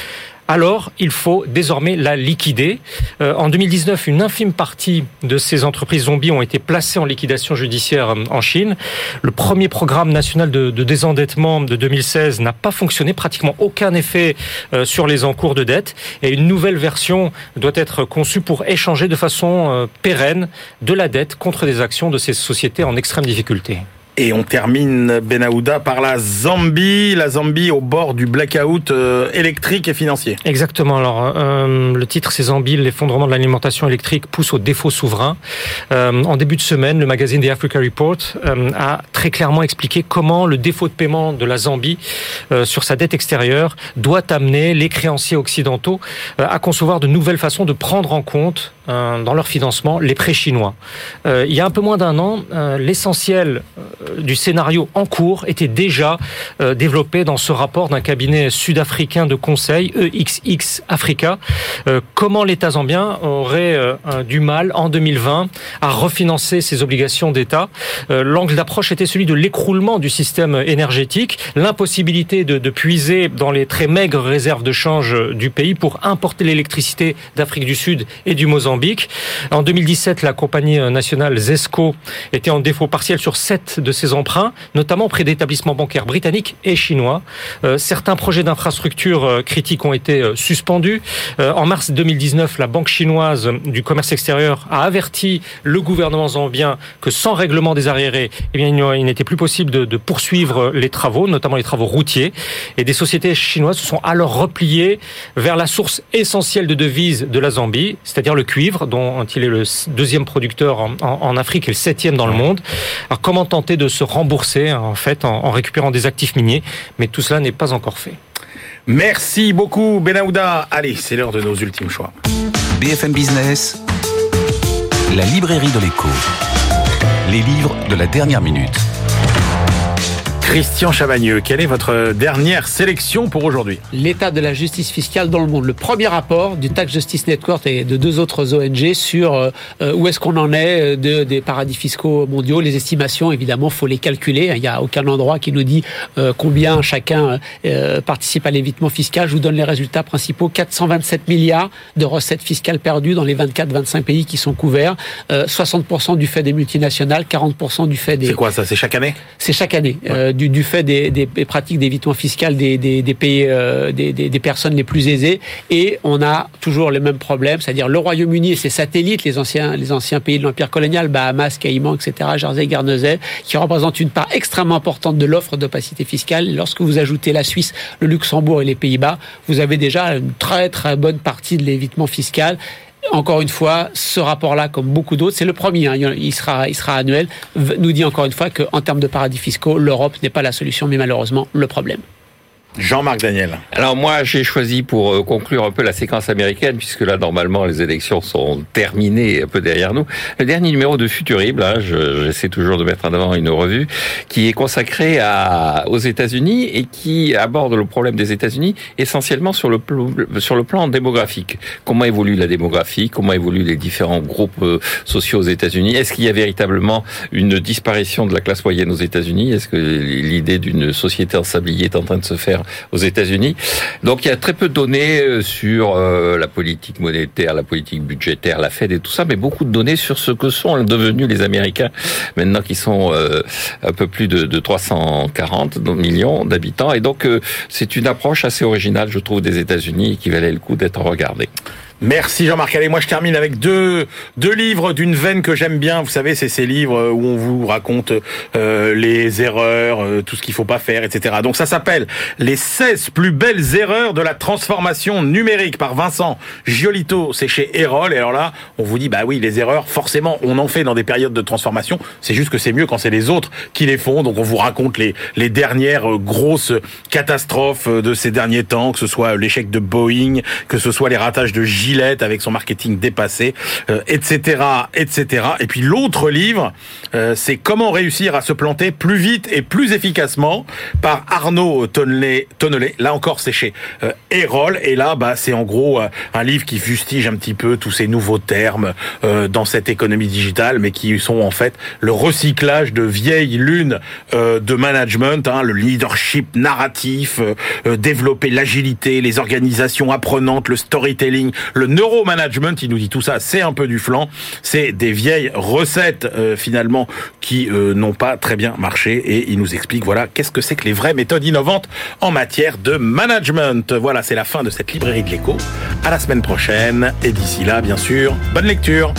Speaker 8: alors il faut désormais la liquider. Euh, en 2019, une infime partie de ces entreprises zombies ont été placées en liquidation judiciaire euh, en Chine. Le premier programme national de, de désendettement de 2016 n'a pas fonctionné, pratiquement aucun effet euh, sur les encours de dette. Et une nouvelle version doit être conçue pour échanger de façon euh, pérenne de la dette contre des actions de ces sociétés en extrême difficulté.
Speaker 1: Et on termine Benahouda par la Zambie, la Zambie au bord du blackout euh, électrique et financier.
Speaker 8: Exactement. Alors, euh, le titre, c'est Zambie, l'effondrement de l'alimentation électrique pousse au défaut souverain. Euh, en début de semaine, le magazine The Africa Report a très clairement expliqué comment le défaut de paiement de la Zambie sur sa dette extérieure doit amener les créanciers occidentaux à concevoir de nouvelles façons de prendre en compte dans leur financement les prêts chinois. Euh, il y a un peu moins d'un an, euh, l'essentiel euh, du scénario en cours était déjà euh, développé dans ce rapport d'un cabinet sud-africain de conseil, EXX Africa. Euh, comment l'État zambien aurait euh, euh, du mal en 2020 à refinancer ses obligations d'État? Euh, L'angle d'approche était celui de l'écroulement du système énergétique, l'impossibilité de puiser dans les très maigres réserves de change du pays pour importer l'électricité d'Afrique du Sud et du Mozambique En 2017, la compagnie nationale Zesco était en défaut partiel sur sept de ses emprunts, notamment auprès d'établissements bancaires britanniques et chinois. Euh, certains projets d'infrastructures euh, critiques ont été euh, suspendus. En mars 2019, la Banque chinoise du commerce extérieur a averti le gouvernement zambien que sans règlement des arriérés, eh il n'était plus possible de, de poursuivre les travaux, notamment les travaux routiers. Et des sociétés chinoises se sont alors repliées vers la source essentielle de devises de la Zambie, c'est-à-dire le cuivre, dont il est le deuxième producteur en, en, Afrique et le septième dans le monde. Alors comment tenter de se rembourser en fait en, en récupérant des actifs miniers Mais tout cela n'est pas encore fait.
Speaker 1: Merci beaucoup Benahouda. Allez, c'est l'heure de nos ultimes choix.
Speaker 4: BFM Business, la librairie de l'écho. Les livres de la dernière minute.
Speaker 1: Christian Chavagneux, quelle est votre dernière sélection pour aujourd'hui
Speaker 5: L'état de la justice fiscale dans le monde. Le premier rapport du Tax Justice Network et de deux autres ONG sur euh, où est-ce qu'on en est euh, de, des paradis fiscaux mondiaux. Les estimations, évidemment, faut les calculer. Il n'y a aucun endroit qui nous dit euh, combien chacun participe à l'évitement fiscal. Je vous donne les résultats principaux. 427 milliards de recettes fiscales perdues dans les 24-25 pays qui sont couverts. 60% du fait des multinationales, 40% du fait des...
Speaker 1: C'est quoi ça? C'est chaque année?
Speaker 5: C'est chaque année du, du, fait des, des, pratiques d'évitement fiscal des, des, des pays, euh, des, des, personnes les plus aisées. Et on a toujours les mêmes problèmes, c'est-à-dire le Royaume-Uni et ses satellites, les anciens, les anciens pays de l'Empire colonial, Bahamas, Caïmans, etc., Jersey, Guernesey, qui représentent une part extrêmement importante de l'offre d'opacité fiscale. Lorsque vous ajoutez la Suisse, le Luxembourg et les Pays-Bas, vous avez déjà une très très bonne partie de l'évitement fiscal encore une fois, ce rapport-là, comme beaucoup d'autres, c'est le premier, hein, il, sera, il sera annuel, nous dit encore une fois qu'en termes de paradis fiscaux, l'Europe n'est pas la solution, mais malheureusement le problème.
Speaker 1: Jean-Marc Daniel.
Speaker 6: Alors moi, j'ai choisi pour euh, conclure un peu la séquence américaine, puisque là, normalement, les élections sont terminées un peu derrière nous. Le dernier numéro de Futurible, hein, j'essaie toujours de mettre en avant une revue, qui est consacrée à, aux États-Unis et qui aborde le problème des États-Unis essentiellement sur le, sur le plan démographique. Comment évolue la démographie? Comment évoluent les différents groupes euh, sociaux aux États-Unis? Est-ce qu'il y a véritablement une disparition de la classe moyenne aux États-Unis? Est-ce que l'idée d'une société en sablier est en train de se faire aux États-Unis. Donc il y a très peu de données euh, sur euh, la politique monétaire, la politique budgétaire, la Fed et tout ça, mais beaucoup de données sur ce que sont devenus les Américains maintenant qui sont euh, un peu plus de 340 millions d'habitants. Et donc c'est une approche assez originale, je trouve, des États-Unis qui valait le coup d'être regardée.
Speaker 1: Merci Jean-Marc. Allez, moi je termine avec deux, deux livres d'une veine que j'aime bien. Vous savez, c'est ces livres où on vous raconte euh, les erreurs, euh, tout ce qu'il faut pas faire, etc. Donc ça s'appelle Les 16 plus belles erreurs de la transformation numérique par Vincent Giolito. C'est chez Erol. Et alors là, on vous dit, bah oui, les erreurs, forcément, on en fait dans des périodes de transformation. C'est juste que c'est mieux quand c'est les autres qui les font. Donc on vous raconte les, les dernières euh, grosses catastrophes de ces derniers temps, que ce soit l'échec de Boeing, que ce soit les ratages de J Gillette avec son marketing dépassé, etc., euh, etc. Et puis l'autre livre, euh, c'est Comment réussir à se planter plus vite et plus efficacement par Arnaud Tonnelet. Là encore, c'est chez euh, Erol. Et là, bah, c'est en gros un livre qui fustige un petit peu tous ces nouveaux termes dans cette économie digitale, mais qui sont en fait le recyclage de vieilles lunes de management, hein, le leadership narratif, développer l'agilité, les organisations apprenantes, le storytelling, le neuromanagement, il nous dit tout ça, c'est un peu du flanc. C'est des vieilles recettes euh, finalement qui euh, n'ont pas très bien marché et il nous explique voilà qu'est-ce que c'est que les vraies méthodes innovantes en matière de management. Voilà, c'est la fin de cette librairie de l'écho. À la semaine prochaine et d'ici là, bien sûr, bonne lecture.